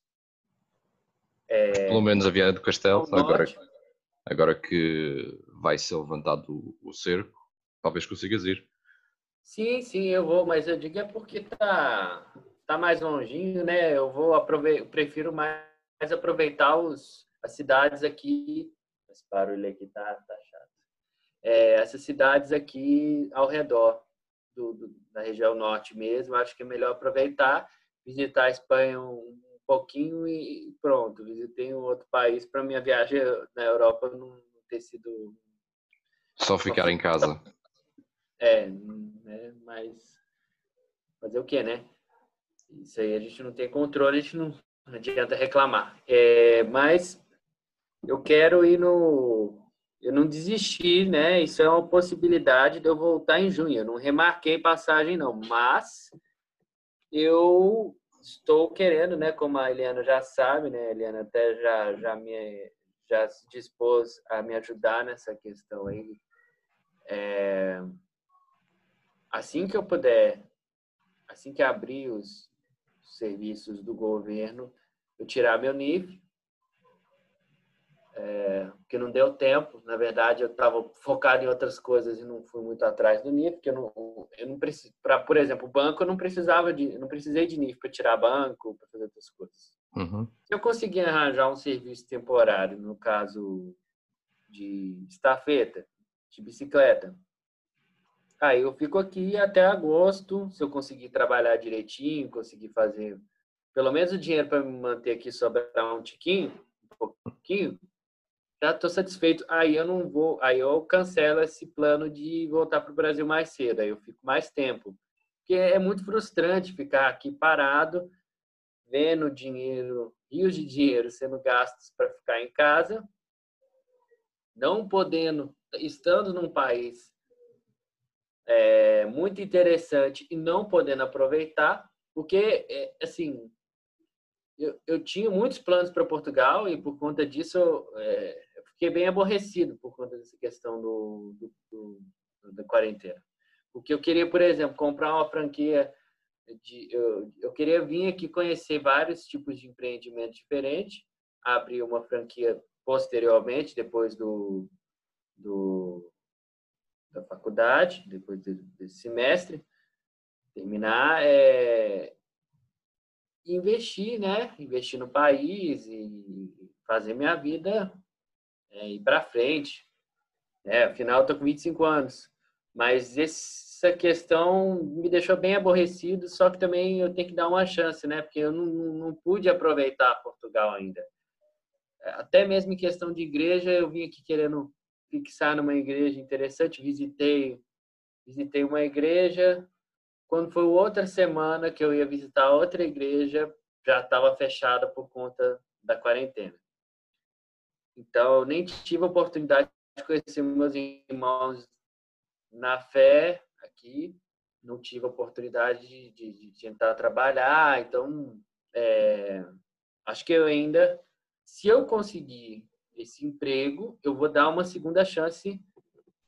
É... Pelo menos a Viana do Castelo, agora, agora que vai ser levantado o cerco, talvez consigas ir. Sim, sim, eu vou, mas eu digo é porque tá, tá mais longinho, né? Eu vou aproveitar, prefiro mais, mais aproveitar os, as cidades aqui. Esse barulho aqui tá, tá chato. É, essas cidades aqui ao redor do, do, da região norte mesmo, acho que é melhor aproveitar, visitar a Espanha um, pouquinho e pronto. Visitei um outro país para minha viagem na Europa não ter sido. Só ficar em casa. É, né? mas fazer o que, né? Isso aí a gente não tem controle, a gente não, não adianta reclamar. É, mas eu quero ir no eu não desisti, né? Isso é uma possibilidade de eu voltar em junho. Eu não remarquei passagem, não, mas eu estou querendo, né? Como a Eliana já sabe, né? A Eliana até já, já me já se dispôs a me ajudar nessa questão aí. É, assim que eu puder, assim que abrir os serviços do governo, eu tirar meu NIF, é, porque não deu tempo. Na verdade, eu estava focado em outras coisas e não fui muito atrás do NIF, porque eu não, eu não preciso, para por exemplo, banco eu não precisava de, não precisei de NIF para tirar banco, para fazer outras coisas. Uhum. Eu consegui arranjar um serviço temporário, no caso de estafeta, de bicicleta. Aí eu fico aqui até agosto, se eu conseguir trabalhar direitinho, conseguir fazer pelo menos o dinheiro para me manter aqui sobrar um tiquinho, um pouquinho, já estou satisfeito. Aí eu não vou, aí eu cancelo esse plano de voltar para o Brasil mais cedo. Aí eu fico mais tempo, porque é muito frustrante ficar aqui parado, vendo dinheiro, rios de dinheiro sendo gastos para ficar em casa, não podendo, estando num país é, muito interessante e não podendo aproveitar, porque é, assim eu, eu tinha muitos planos para Portugal e por conta disso é, fiquei bem aborrecido por conta dessa questão do, do, do, da quarentena. Porque eu queria, por exemplo, comprar uma franquia de, eu, eu queria vir aqui conhecer vários tipos de empreendimento diferentes, abrir uma franquia posteriormente, depois do, do da faculdade, depois desse semestre, terminar, é, investir, né? Investir no país e fazer minha vida é, ir para frente. É, afinal, eu tô com 25 anos. Mas essa questão me deixou bem aborrecido, só que também eu tenho que dar uma chance, né? Porque eu não, não pude aproveitar Portugal ainda. Até mesmo em questão de igreja, eu vim aqui querendo fixar numa igreja interessante, visitei visitei uma igreja, quando foi outra semana que eu ia visitar outra igreja, já estava fechada por conta da quarentena. Então, eu nem tive a oportunidade de conhecer meus irmãos na fé aqui, não tive a oportunidade de, de, de tentar trabalhar. Então, é, acho que eu ainda, se eu conseguir esse emprego, eu vou dar uma segunda chance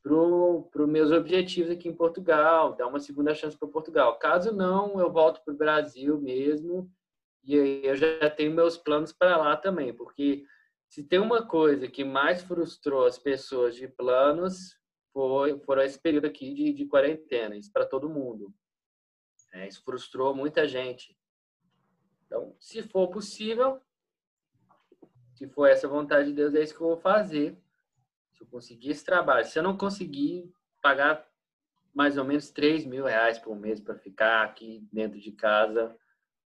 para os meus objetivos aqui em Portugal, dar uma segunda chance para Portugal. Caso não, eu volto para o Brasil mesmo e eu já tenho meus planos para lá também, porque se tem uma coisa que mais frustrou as pessoas de planos foi foram esse período aqui de, de quarentena, isso para todo mundo. É, isso frustrou muita gente. Então, se for possível, se for essa vontade de Deus, é isso que eu vou fazer se eu conseguir esse trabalho, se eu não conseguir pagar mais ou menos 3 mil reais por mês para ficar aqui dentro de casa,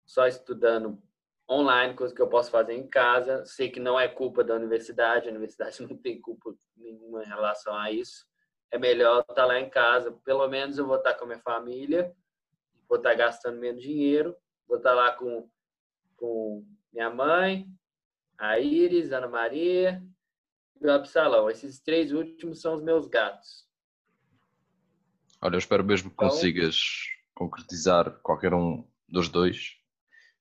só estudando online, coisa que eu posso fazer em casa. Sei que não é culpa da universidade, a universidade não tem culpa nenhuma em relação a isso. É melhor estar lá em casa, pelo menos eu vou estar com a minha família, vou estar gastando menos dinheiro, vou estar lá com, com minha mãe, a Iris, Ana Maria, e o Absalão. Esses três últimos são os meus gatos. Olha, eu espero mesmo que então, consigas concretizar qualquer um dos dois,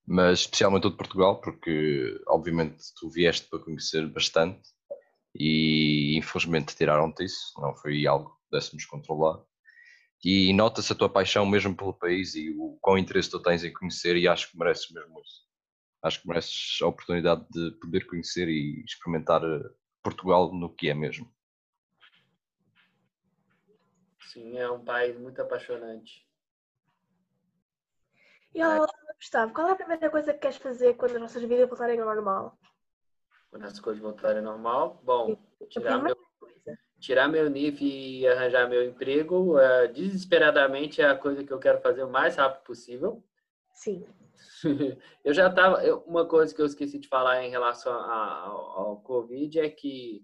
mas especialmente o de Portugal, porque obviamente tu vieste para conhecer bastante e infelizmente tiraram-te isso, não foi algo que pudéssemos controlar. E nota-se a tua paixão mesmo pelo país e o quão interesse tu tens em conhecer e acho que mereces mesmo isso. Acho que mereces a oportunidade de poder conhecer e experimentar Portugal no que é mesmo. Sim, é um país muito apaixonante. E olá, Gustavo, qual é a primeira coisa que queres fazer quando as nossas vidas voltarem ao normal? Quando as coisas voltarem ao normal? Bom, tirar meu, tirar meu NIF e arranjar meu emprego uh, desesperadamente é a coisa que eu quero fazer o mais rápido possível. Sim. eu já estava. Uma coisa que eu esqueci de falar em relação ao, ao Covid é que,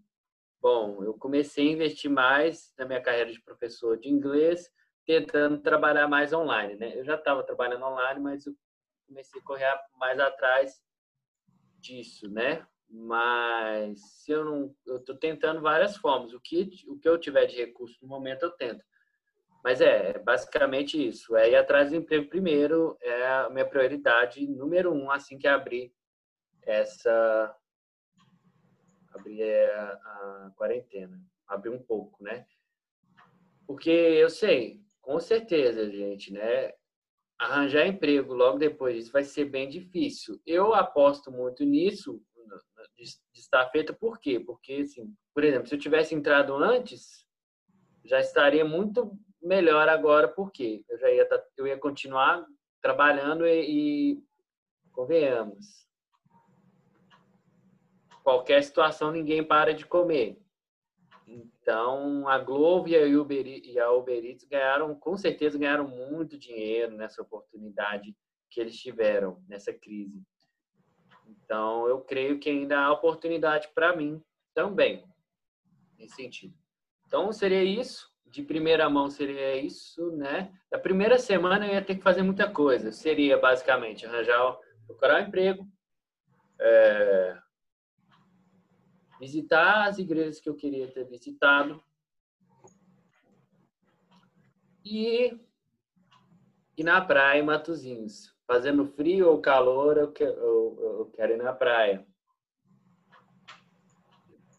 bom, eu comecei a investir mais na minha carreira de professor de inglês, tentando trabalhar mais online, né? Eu já estava trabalhando online, mas eu comecei a correr mais atrás disso, né? Mas se eu não, eu estou tentando várias formas. O que o que eu tiver de recurso no momento eu tento. Mas é, é, basicamente isso. É ir atrás do emprego primeiro, é a minha prioridade número um assim que abrir essa. abrir a, a quarentena. Abrir um pouco, né? Porque eu sei, com certeza, gente, né? Arranjar emprego logo depois disso vai ser bem difícil. Eu aposto muito nisso, de, de estar feito, por quê? Porque, assim, por exemplo, se eu tivesse entrado antes, já estaria muito melhor agora, porque eu já ia, tá, eu ia continuar trabalhando e, e convenhamos, qualquer situação ninguém para de comer. Então, a Globo e a Uber, e a Uber Eats ganharam, com certeza, ganharam muito dinheiro nessa oportunidade que eles tiveram, nessa crise. Então, eu creio que ainda há oportunidade para mim também, nesse sentido. Então, seria isso de primeira mão seria isso, né? Na primeira semana eu ia ter que fazer muita coisa. Seria basicamente arranjar, procurar um emprego, é, visitar as igrejas que eu queria ter visitado e ir na praia em Matozinhos. fazendo frio ou calor, eu, eu, eu quero ir na praia.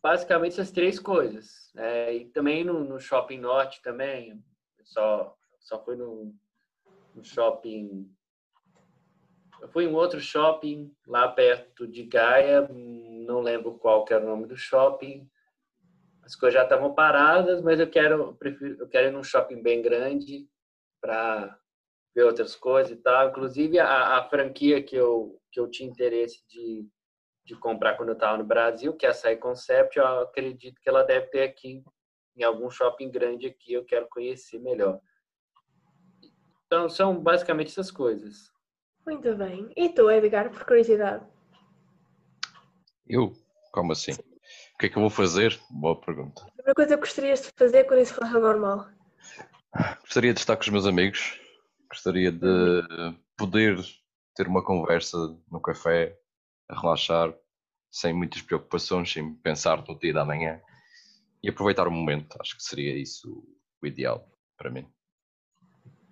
Basicamente essas três coisas. É, e também no, no, shopping norte também, só, só fui no, no shopping eu fui em outro shopping lá perto de Gaia, não lembro qual que era o nome do shopping. As coisas já estavam paradas, mas eu quero, eu prefiro, eu quero ir num shopping bem grande para ver outras coisas e tal. Inclusive a, a, franquia que eu que eu tinha interesse de, de comprar quando eu estava no Brasil, que é a Sai Concept, eu acredito que ela deve ter aqui em algum shopping grande aqui. Eu quero conhecer melhor. Então são basicamente essas coisas. Muito bem. E tu, Edgar, por curiosidade? Eu? Como assim? O que é que eu vou fazer? Boa pergunta. A primeira coisa que gostarias de fazer quando isso for normal? Gostaria de estar com os meus amigos. Gostaria de poder ter uma conversa no café, a relaxar, sem muitas preocupações, sem pensar no dia da manhã e aproveitar o momento. Acho que seria isso o ideal para mim.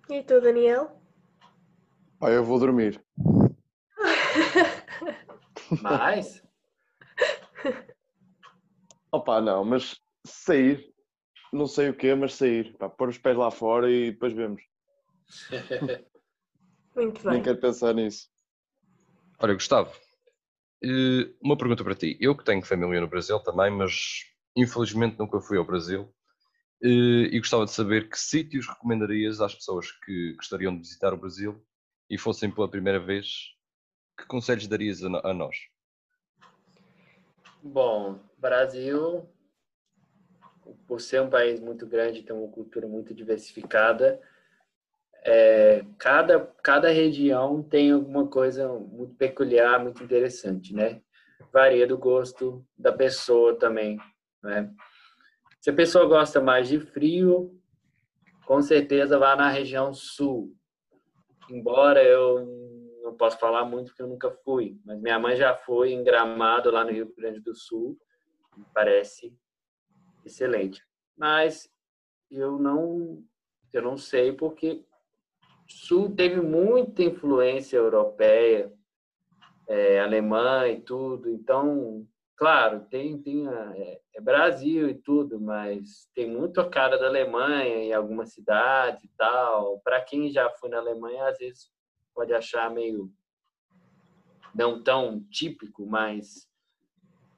E tu, Daniel? Ah, eu vou dormir. Mais? Opa, não, mas sair, não sei o quê, mas sair, pá, pôr os pés lá fora e depois vemos. Muito bem. Nem quero pensar nisso. Olha, Gustavo, eh, uma pergunta para ti. Eu que tenho família no Brasil também, mas infelizmente nunca fui ao Brasil eh, e gostava de saber que sítios recomendarias às pessoas que gostariam de visitar o Brasil e fossem pela primeira vez, que conselhos darias a, a nós? Bom, Brasil, por ser um país muito grande, tem uma cultura muito diversificada, é, cada, cada região tem alguma coisa muito peculiar, muito interessante, né? Varia do gosto da pessoa também, né? Se a pessoa gosta mais de frio, com certeza vá na região sul, embora eu não posso falar muito porque eu nunca fui, mas minha mãe já foi em Gramado lá no Rio Grande do Sul, parece excelente. Mas eu não eu não sei porque Sul teve muita influência europeia, é, alemã e tudo, então claro, tem, tem a, é, é, Brasil e tudo, mas tem muito a cara da Alemanha em algumas cidades e tal. Para quem já foi na Alemanha, às vezes pode achar meio não tão típico, mas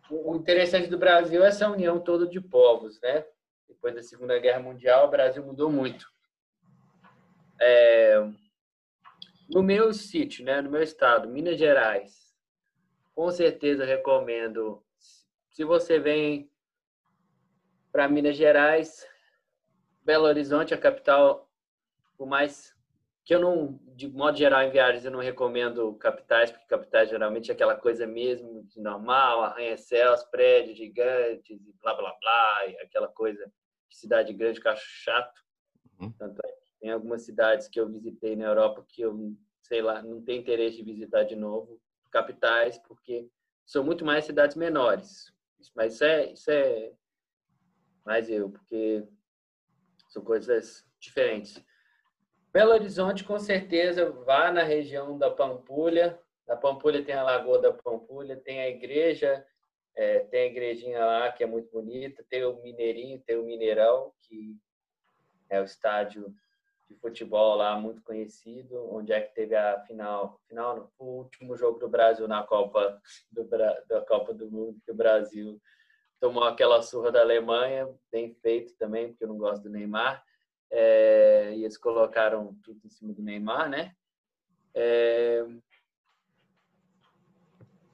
o interessante do Brasil é essa união toda de povos, né? Depois da Segunda Guerra Mundial, o Brasil mudou muito. É... No meu sítio, né, no meu estado, Minas Gerais, com certeza recomendo se você vem para Minas Gerais, Belo Horizonte, a capital, por mais que eu não, de modo geral, em viagens eu não recomendo capitais, porque capitais geralmente é aquela coisa mesmo de normal, arranha-céus, prédios gigantes blá blá blá, e aquela coisa de cidade grande que eu acho chato. Uhum. Tanto é, tem algumas cidades que eu visitei na Europa que eu, sei lá, não tenho interesse de visitar de novo, capitais, porque são muito mais cidades menores. Mas isso é, isso é mais eu, porque são coisas diferentes. Belo Horizonte, com certeza, vá na região da Pampulha. Na Pampulha tem a Lagoa da Pampulha, tem a igreja, é, tem a igrejinha lá que é muito bonita, tem o Mineirinho, tem o Mineirão, que é o estádio de futebol lá muito conhecido, onde é que teve a final, final o último jogo do Brasil na Copa do da Copa do Mundo que o Brasil tomou aquela surra da Alemanha, bem feito também, porque eu não gosto do Neymar. É, e eles colocaram tudo em cima do Neymar, né? É,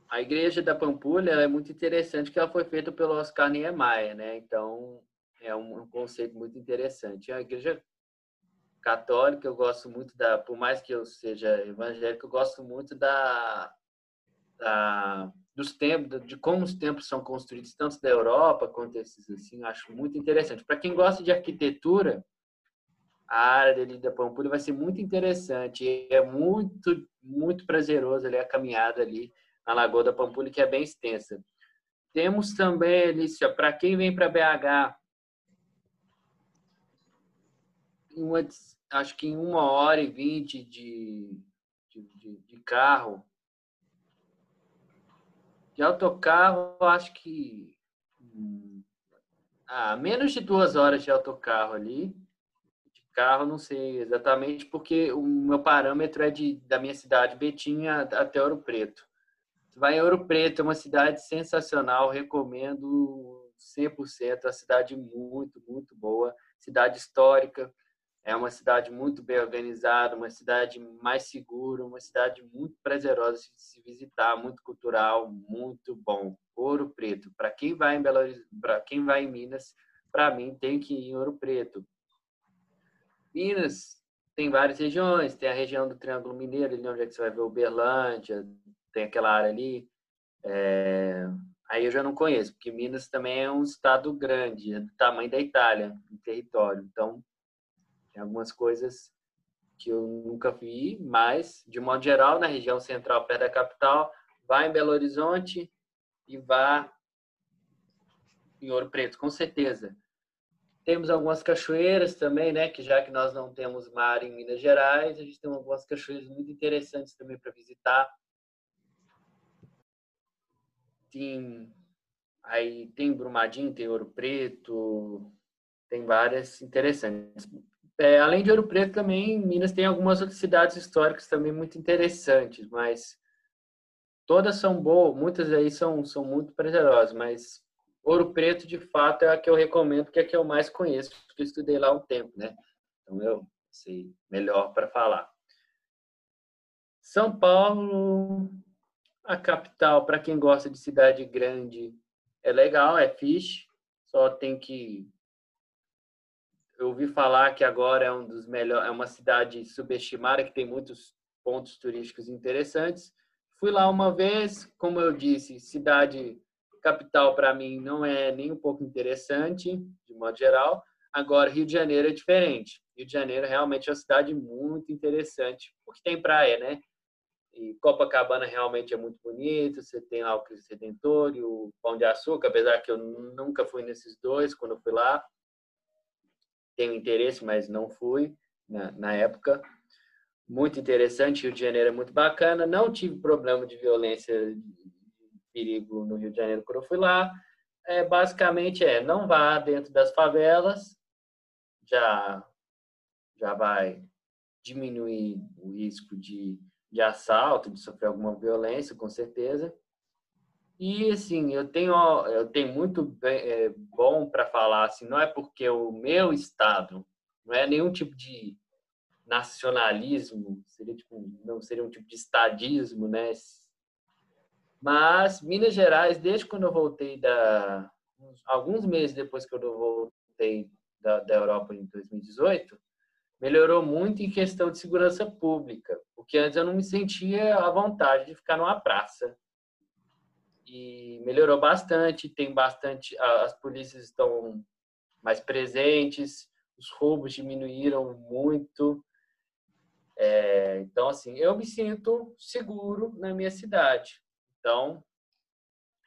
a igreja da Pampulha é muito interessante, que ela foi feita pelo Oscar Niemeyer, né? Então é um, um conceito muito interessante. A igreja católica, eu gosto muito da, por mais que eu seja evangélico, eu gosto muito da, da dos tempos, de como os templos são construídos, tanto da Europa quanto esses assim, acho muito interessante. Para quem gosta de arquitetura, a área dele da Pampulha vai ser muito interessante. É muito, muito prazeroso ali a caminhada ali na Lagoa da Pampulha, que é bem extensa. Temos também, Alicia, para quem vem para BH, uma, acho que em uma hora e vinte de, de, de, carro. De autocarro, acho que hum, ah, menos de duas horas de autocarro ali. Carro, não sei exatamente, porque o meu parâmetro é de, da minha cidade, Betinha, até Ouro Preto. Vai em Ouro Preto, é uma cidade sensacional, recomendo 100%. É uma cidade muito, muito boa. Cidade histórica, é uma cidade muito bem organizada, uma cidade mais segura, uma cidade muito prazerosa de se visitar, muito cultural, muito bom. Ouro Preto. Para quem vai em Belo para quem vai em Minas, para mim tem que ir em Ouro Preto. Minas tem várias regiões, tem a região do Triângulo Mineiro, ali onde é que você vai ver Uberlândia, tem aquela área ali. É... Aí eu já não conheço, porque Minas também é um estado grande, é do tamanho da Itália, em território. Então, tem algumas coisas que eu nunca vi, mas, de modo geral, na região central, perto da capital, vá em Belo Horizonte e vá em Ouro Preto, com certeza. Temos algumas cachoeiras também, né? Que já que nós não temos mar em Minas Gerais, a gente tem algumas cachoeiras muito interessantes também para visitar. Tem aí tem Brumadinho, tem Ouro Preto, tem várias interessantes. É, além de Ouro Preto, também Minas tem algumas outras cidades históricas também muito interessantes, mas todas são boas, muitas aí são, são muito prazerosas, mas Ouro Preto, de fato, é a que eu recomendo, que é a que eu mais conheço, porque eu estudei lá um tempo, né? Então eu sei melhor para falar. São Paulo, a capital, para quem gosta de cidade grande, é legal, é fixe, só tem que eu ouvi falar que agora é um dos melhores, é uma cidade subestimada que tem muitos pontos turísticos interessantes. Fui lá uma vez, como eu disse, cidade capital para mim não é nem um pouco interessante, de modo geral. Agora Rio de Janeiro é diferente. Rio de Janeiro realmente é uma cidade muito interessante, porque tem praia, né? E Copacabana realmente é muito bonito. Você tem lá o Cristo Redentor e o Pão de Açúcar, apesar que eu nunca fui nesses dois quando eu fui lá tenho interesse, mas não fui na, na época. Muito interessante, Rio de Janeiro é muito bacana. Não tive problema de violência, perigo no Rio de Janeiro quando eu fui lá. É, basicamente é, não vá dentro das favelas, já, já vai diminuir o risco de, de assalto, de sofrer alguma violência, com certeza. E assim, eu tenho eu tenho muito bem, é, bom para falar assim, não é porque o meu estado não é nenhum tipo de nacionalismo, seria tipo, não seria um tipo de estadismo, né? Mas Minas Gerais, desde quando eu voltei da alguns meses depois que eu voltei da, da Europa em 2018, melhorou muito em questão de segurança pública, porque antes eu não me sentia à vontade de ficar numa praça e melhorou bastante, tem bastante, as polícias estão mais presentes, os roubos diminuíram muito. É, então, assim, eu me sinto seguro na minha cidade. Então,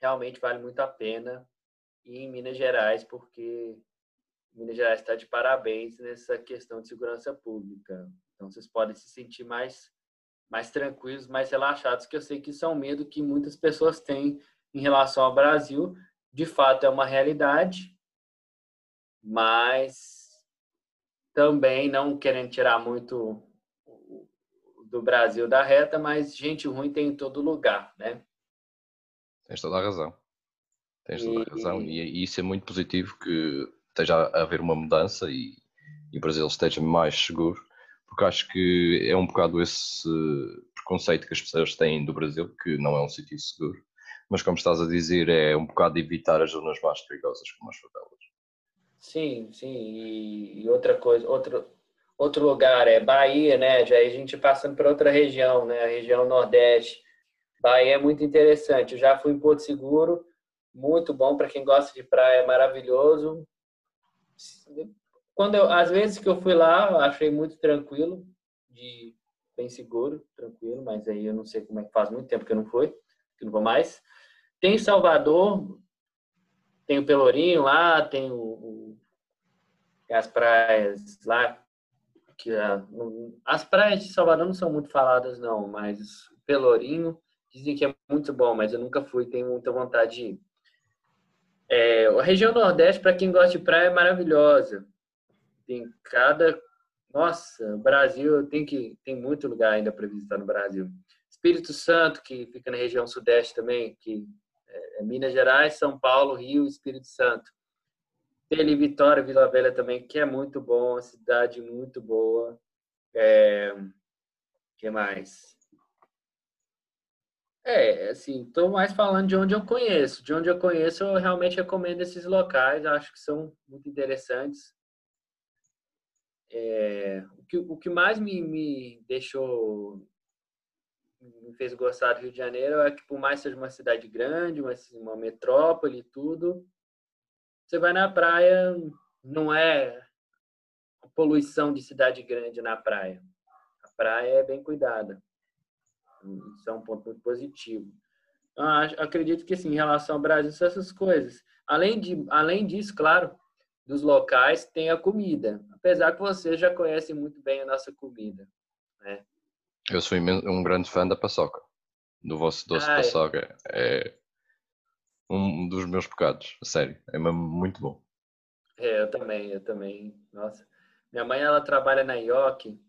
realmente vale muito a pena ir em Minas Gerais, porque Minas Gerais está de parabéns nessa questão de segurança pública. Então, vocês podem se sentir mais mais tranquilos, mais relaxados, que eu sei que isso é um medo que muitas pessoas têm em relação ao Brasil. De fato, é uma realidade, mas também não querendo tirar muito do Brasil da reta, mas gente ruim tem em todo lugar, né? Tens toda a razão. Tens toda a razão. E, e isso é muito positivo que esteja a haver uma mudança e, e o Brasil esteja mais seguro porque acho que é um bocado esse preconceito que as pessoas têm do Brasil, que não é um sítio seguro, mas como estás a dizer, é um bocado evitar as zonas mais perigosas, como as favelas. Sim, sim, e, outra coisa, outro, outro lugar é Bahia, né? Já a gente passando para outra região, né? A região Nordeste. Bahia é muito interessante. Eu já fui em Porto Seguro, muito bom para quem gosta de praia, maravilhoso quando eu, às vezes que eu fui lá, eu achei muito tranquilo, de bem seguro, tranquilo, mas aí eu não sei como é que faz muito tempo que eu não fui, que não vou mais. Tem Salvador, tem o Pelourinho lá, tem o, o as praias lá que é, as praias de Salvador não são muito faladas, não, mas Pelourinho dizem que é muito bom, mas eu nunca fui, tenho muita vontade de ir. É, a região Nordeste, para quem gosta de praia, é maravilhosa. Tem cada. Nossa, Brasil tem que tem muito lugar ainda para visitar no Brasil. Espírito Santo, que fica na região Sudeste também, que é, é Minas Gerais, São Paulo, Rio, Espírito Santo. Tem ali Vitória, Vila Velha também, que é muito bom, cidade muito boa. É... que mais? É, assim, estou mais falando de onde eu conheço. De onde eu conheço, eu realmente recomendo esses locais, acho que são muito interessantes. É, o, que, o que mais me, me deixou, me fez gostar do Rio de Janeiro é que, por mais seja uma cidade grande, uma, uma metrópole e tudo, você vai na praia, não é poluição de cidade grande na praia. A praia é bem cuidada. Isso é um ponto muito positivo. Então, acredito que, assim, em relação ao Brasil, são essas coisas. Além, de, além disso, claro, dos locais, tem a comida. Apesar que vocês já conhecem muito bem a nossa comida. Né? Eu sou um grande fã da paçoca. Do vosso doce ah, paçoca. É. é um dos meus pecados, sério. É muito bom. É, eu também, eu também. Nossa. Minha mãe, ela trabalha na IOC.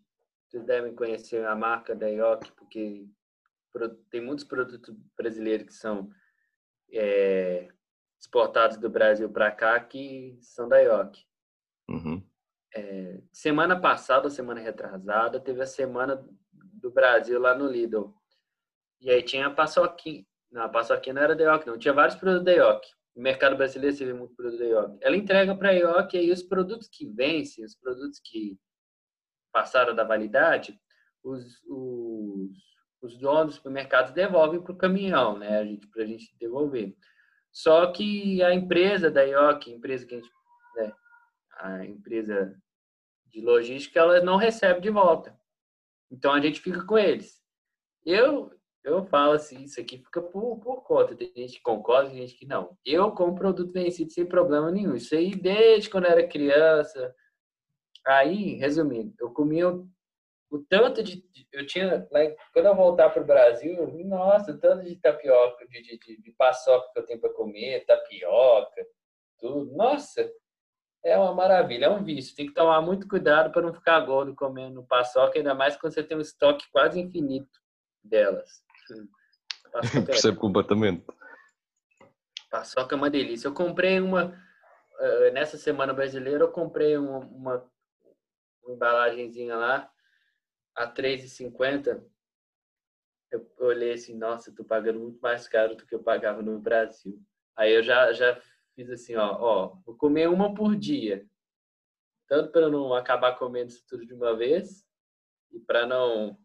Vocês devem conhecer a marca da IOC, porque tem muitos produtos brasileiros que são é, exportados do Brasil para cá que são da IOC. Uhum. É, semana passada, semana retrasada, teve a semana do Brasil lá no Lidl. E aí tinha a paçoquinha. Não, a paçoquinha não era da IOC, não. Tinha vários produtos da IOC. O mercado brasileiro vê muito produto da IOC. Ela entrega para a IOC e aí os produtos que vencem, os produtos que passaram da validade, os, os os donos dos supermercados devolvem para o caminhão, né? A gente, para a gente devolver. Só que a empresa da IOC, empresa que a gente, né, a empresa de logística, ela não recebe de volta. Então a gente fica com eles. Eu eu falo assim, isso aqui fica por, por conta. Tem gente que concorda, tem gente que não. Eu como produto vencido sem problema nenhum. Isso aí desde quando eu era criança. Aí, resumindo, eu comia o tanto de. Eu tinha. quando eu voltar para o Brasil, eu vi, nossa, o tanto de tapioca, de, de, de paçoca que eu tenho para comer, tapioca, tudo. Nossa, é uma maravilha, é um vício. Tem que tomar muito cuidado para não ficar gordo comendo paçoca, ainda mais quando você tem um estoque quase infinito delas. Paçoca é Percebo é... completamente. Paçoca é uma delícia. Eu comprei uma. Eh, nessa semana brasileira, eu comprei uma, uma, uma embalagenzinha lá a 3,50, eu olhei assim, nossa, tô pagando muito mais caro do que eu pagava no Brasil. Aí eu já, já fiz assim, ó, ó, vou comer uma por dia. Tanto para não acabar comendo isso tudo de uma vez e para não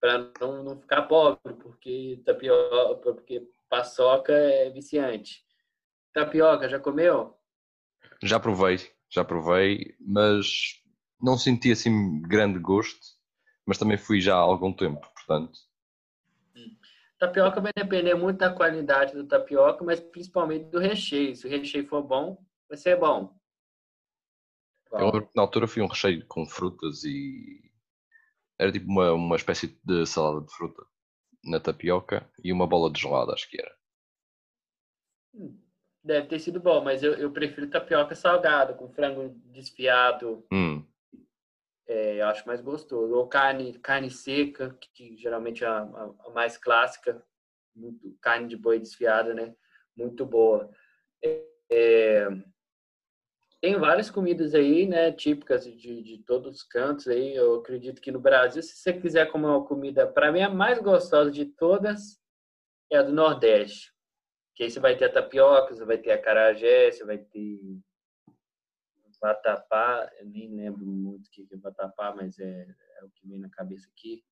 para não, não ficar pobre, porque tapioca, porque paçoca é viciante. Tapioca, já comeu? Já provei, já provei, mas não senti assim grande gosto, mas também fui já há algum tempo, portanto. Tapioca vai depender muito da qualidade do tapioca, mas principalmente do recheio. Se o recheio for bom, vai ser bom. Eu, na altura fui um recheio com frutas e era tipo uma, uma espécie de salada de fruta na tapioca e uma bola de gelada, acho que era. Hum, deve ter sido bom, mas eu, eu prefiro tapioca salgada, com frango desfiado. Hum é, eu acho mais gostoso. Ou carne, carne seca, que geralmente é a, a, mais clássica, muito, carne de boi desfiada, né? Muito boa. É, é, tem várias comidas aí, né? Típicas de, de todos os cantos aí. Eu acredito que no Brasil, se você quiser comer uma comida, para mim a mais gostosa de todas é a do Nordeste. Que aí você vai ter a tapioca, você vai ter a carajé, você vai ter Vatapá, eu nem lembro muito o que é Vatapá, mas é, é o que vem na cabeça aqui.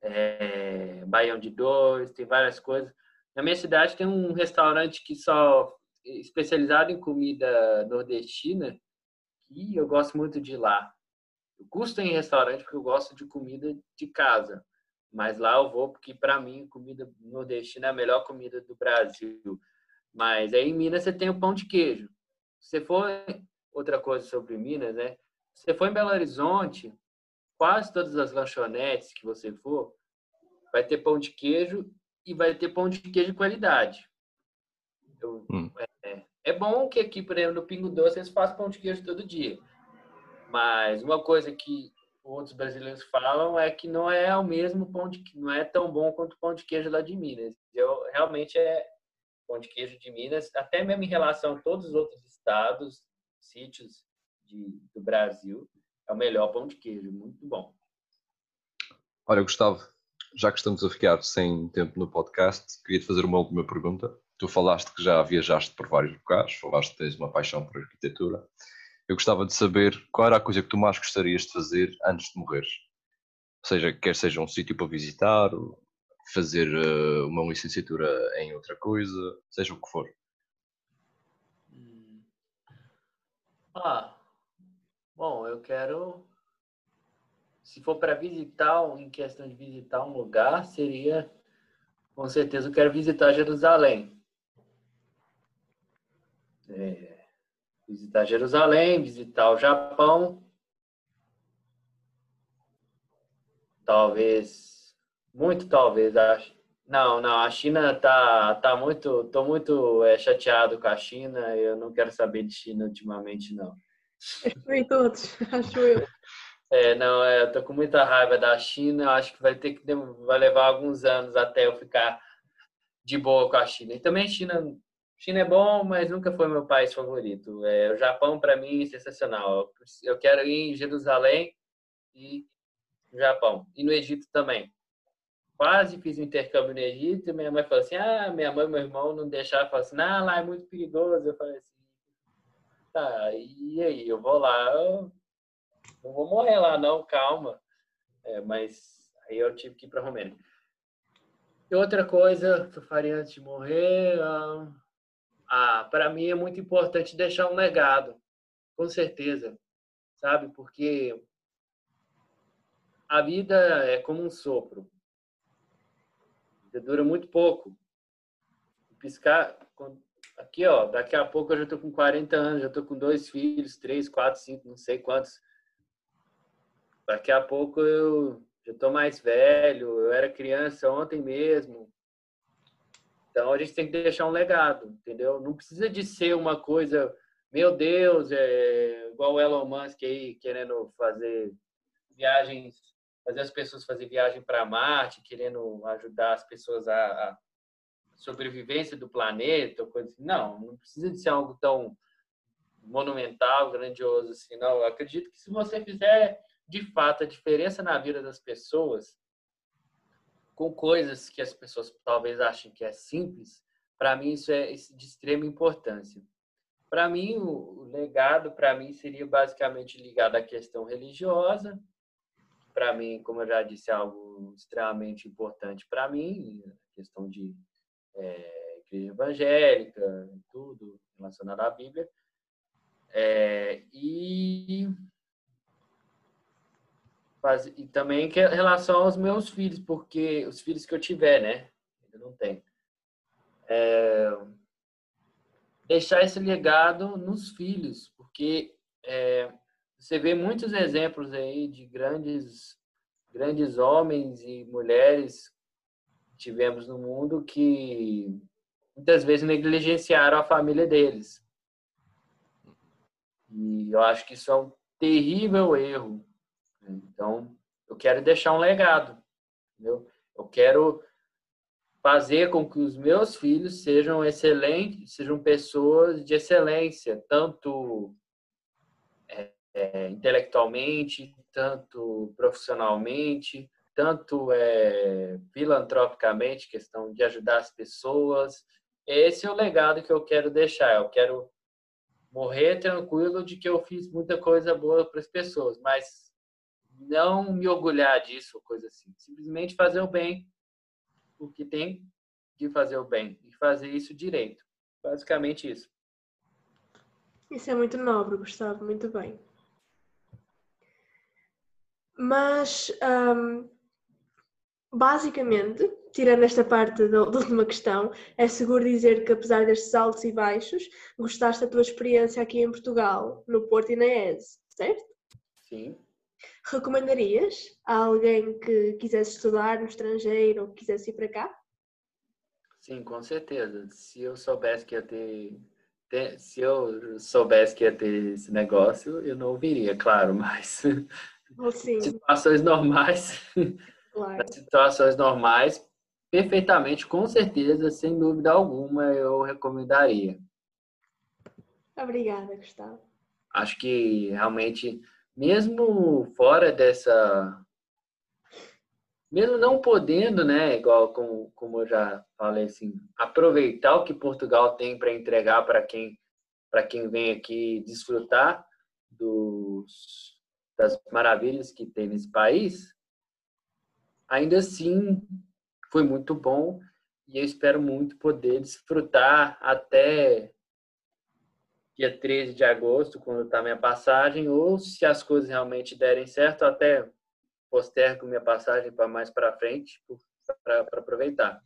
É, Baião de Dois, tem várias coisas. Na minha cidade tem um restaurante que só especializado em comida nordestina e eu gosto muito de ir lá. Eu custo em restaurante porque eu gosto de comida de casa, mas lá eu vou porque para mim comida nordestina é a melhor comida do Brasil. Mas aí em Minas você tem o pão de queijo. Se for outra coisa sobre Minas, né? você for em Belo Horizonte, quase todas as lanchonetes que você for, vai ter pão de queijo e vai ter pão de queijo de qualidade. Eu, hum. é, é, bom que aqui, por exemplo, no Pingo Doce, eles fazem pão de queijo todo dia. Mas uma coisa que outros brasileiros falam é que não é o mesmo pão de não é tão bom quanto o pão de queijo lá de Minas. Eu realmente é pão de queijo de Minas, até mesmo em relação a todos os outros estados, sítios de, do Brasil, é o melhor pão de queijo, muito bom. Olha, Gustavo, já que estamos a ficar sem tempo no podcast, queria te fazer uma última pergunta. Tu falaste que já viajaste por vários lugares, falaste que tens uma paixão por arquitetura. Eu gostava de saber qual era a coisa que tu mais gostarias de fazer antes de morreres. Ou seja, quer seja um sítio para visitar, fazer uh, uma licenciatura em outra coisa, seja o que for. Ah, bom, eu quero. Se for para visitar, em questão de visitar um lugar, seria. Com certeza eu quero visitar Jerusalém. É visitar Jerusalém, visitar o Japão, talvez, muito talvez, acho. Não, não, a China tá, tá muito, tô muito é, chateado com a China, eu não quero saber de China ultimamente, não. Em todos, acho eu. É, não, é, eu tô com muita raiva da China, acho que vai ter que, vai levar alguns anos até eu ficar de boa com a China. E também China China é bom, mas nunca foi meu país favorito. É, o Japão, para mim, é sensacional. Eu quero ir em Jerusalém e Japão. E no Egito também. Quase fiz um intercâmbio no Egito minha mãe falou assim: ah, minha mãe e meu irmão não deixaram. Falaram assim: ah, lá é muito perigoso. Eu falei assim: tá, e aí? Eu vou lá, eu não vou morrer lá, não, calma. É, mas aí eu tive que ir para Romênia. E outra coisa que eu faria antes de morrer. Ah, para mim é muito importante deixar um legado, com certeza, sabe? Porque a vida é como um sopro. Dura muito pouco. Piscar, aqui ó, daqui a pouco eu já tô com 40 anos, já tô com dois filhos, três, quatro, cinco, não sei quantos. Daqui a pouco eu já tô mais velho, eu era criança ontem mesmo. Então a gente tem que deixar um legado, entendeu? Não precisa de ser uma coisa, meu Deus, é igual o Elon Musk aí querendo fazer viagens, fazer as pessoas fazer viagem para Marte, querendo ajudar as pessoas a, a sobrevivência do planeta, coisa assim. Não, não precisa de ser algo tão monumental, grandioso assim. Não, eu acredito que se você fizer de fato a diferença na vida das pessoas, com coisas que as pessoas talvez achem que é simples, para mim isso é de extrema importância. Para mim, o legado para mim seria basicamente ligado à questão religiosa. Para mim, como eu já disse, é algo extremamente importante para mim, a questão de é, igreja evangélica, tudo relacionado à Bíblia. É, e e também que é relação aos meus filhos, porque os filhos que eu tiver, né? Eu não tenho. É, deixar esse legado nos filhos, porque é, você vê muitos exemplos aí de grandes grandes homens e mulheres que tivemos no mundo que muitas vezes negligenciaram a família deles. E eu acho que isso é um terrível erro, então, eu quero deixar um legado, entendeu? Eu quero fazer com que os meus filhos sejam excelentes, sejam pessoas de excelência, tanto é, intelectualmente, tanto profissionalmente, tanto é, filantropicamente, questão de ajudar as pessoas. Esse é o legado que eu quero deixar. Eu quero morrer tranquilo de que eu fiz muita coisa boa para as pessoas, mas não me orgulhar disso, coisa assim. Simplesmente fazer o bem, o que tem de fazer o bem e fazer isso direito. Basicamente isso. Isso é muito nobre, Gustavo, muito bem. Mas, um, basicamente, tirando esta parte da, da, última questão, é seguro dizer que, apesar destes altos e baixos, gostaste da tua experiência aqui em Portugal, no Porto e na ESE, certo? Sim. Recomendarias a alguém que quisesse estudar no estrangeiro ou que quisesse ir para cá? Sim, com certeza. Se eu soubesse que ia ter, ter- se eu soubesse que ia ter esse negócio, eu não viria, claro, mas Ou sim, situações normais, claro. situações normais, perfeitamente, com certeza, sem dúvida alguma, eu recomendaria. Obrigada, Gustavo. Acho que realmente, mesmo fora dessa. Mesmo não podendo, né, igual como, como eu já falei, assim, aproveitar o que Portugal tem para entregar para quem, para quem vem aqui desfrutar dos, das maravilhas que tem nesse país, ainda assim foi muito bom e eu espero muito poder desfrutar até dia 13 de agosto, quando está minha passagem, ou se as coisas realmente derem certo, até postergo minha passagem para mais para frente, para aproveitar.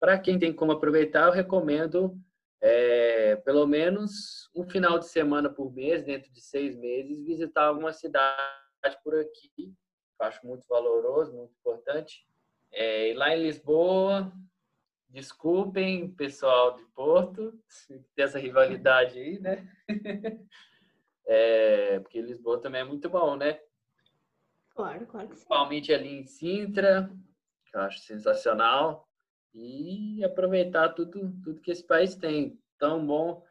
Para quem tem como aproveitar, eu recomendo é, pelo menos um final de semana por mês, dentro de seis meses, visitar alguma cidade por aqui. Eu acho muito valoroso, muito importante. É, e lá em Lisboa, Desculpem, pessoal de Porto, ter essa rivalidade aí, né? É, porque Lisboa também é muito bom, né? Claro, claro que sim. Principalmente ali em Sintra, que eu acho sensacional. E aproveitar tudo, tudo que esse país tem. Tão bom.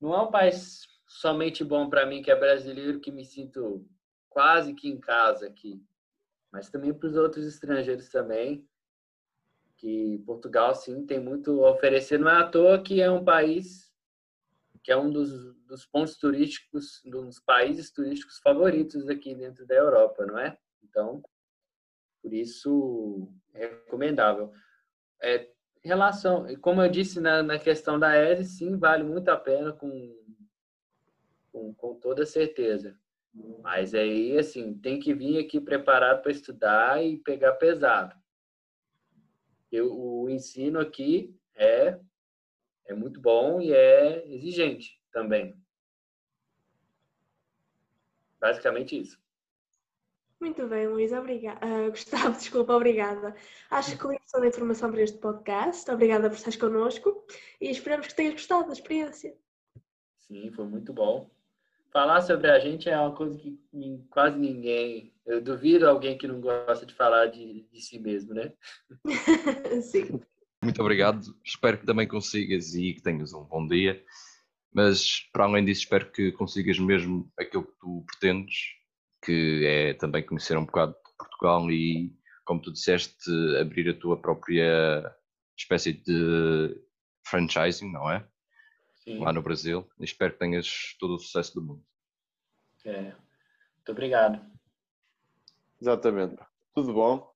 Não é um país somente bom para mim, que é brasileiro, que me sinto quase que em casa aqui. Mas também para os outros estrangeiros também que Portugal sim tem muito a oferecer. Não é à toa que é um país que é um dos, dos pontos turísticos, dos países turísticos favoritos aqui dentro da Europa, não é? Então, por isso é recomendável. É, relação, como eu disse na, na questão da ESE, sim, vale muito a pena com, com, com toda certeza. Mas aí, assim, tem que vir aqui preparado para estudar e pegar pesado eu, o ensino aqui é, é muito bom e é exigente também. Basicamente isso. Muito bem, Luís, obrigada. Uh, Gustavo, desculpa, obrigada. Acho que isso toda a informação para este podcast. Obrigada por estares connosco e esperamos que tenhas gostado da experiência. Sim, foi muito bom. Falar sobre a gente é uma coisa que quase ninguém. Eu duvido alguém que não gosta de falar de, de si mesmo, né? Sim. Muito obrigado. Espero que também consigas e que tenhas um bom dia. Mas, para além disso, espero que consigas mesmo aquilo que tu pretendes, que é também conhecer um bocado de Portugal e, como tu disseste, abrir a tua própria espécie de franchising, não é? Sim. Lá no Brasil. E espero que tenhas todo o sucesso do mundo. É. Muito obrigado. Exatamente. Tudo bom?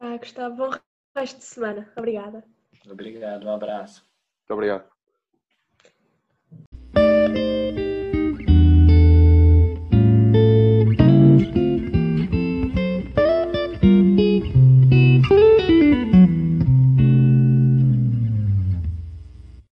Ah, Gustavo, bom resto de semana. Obrigada. Obrigado, um abraço. Muito obrigado.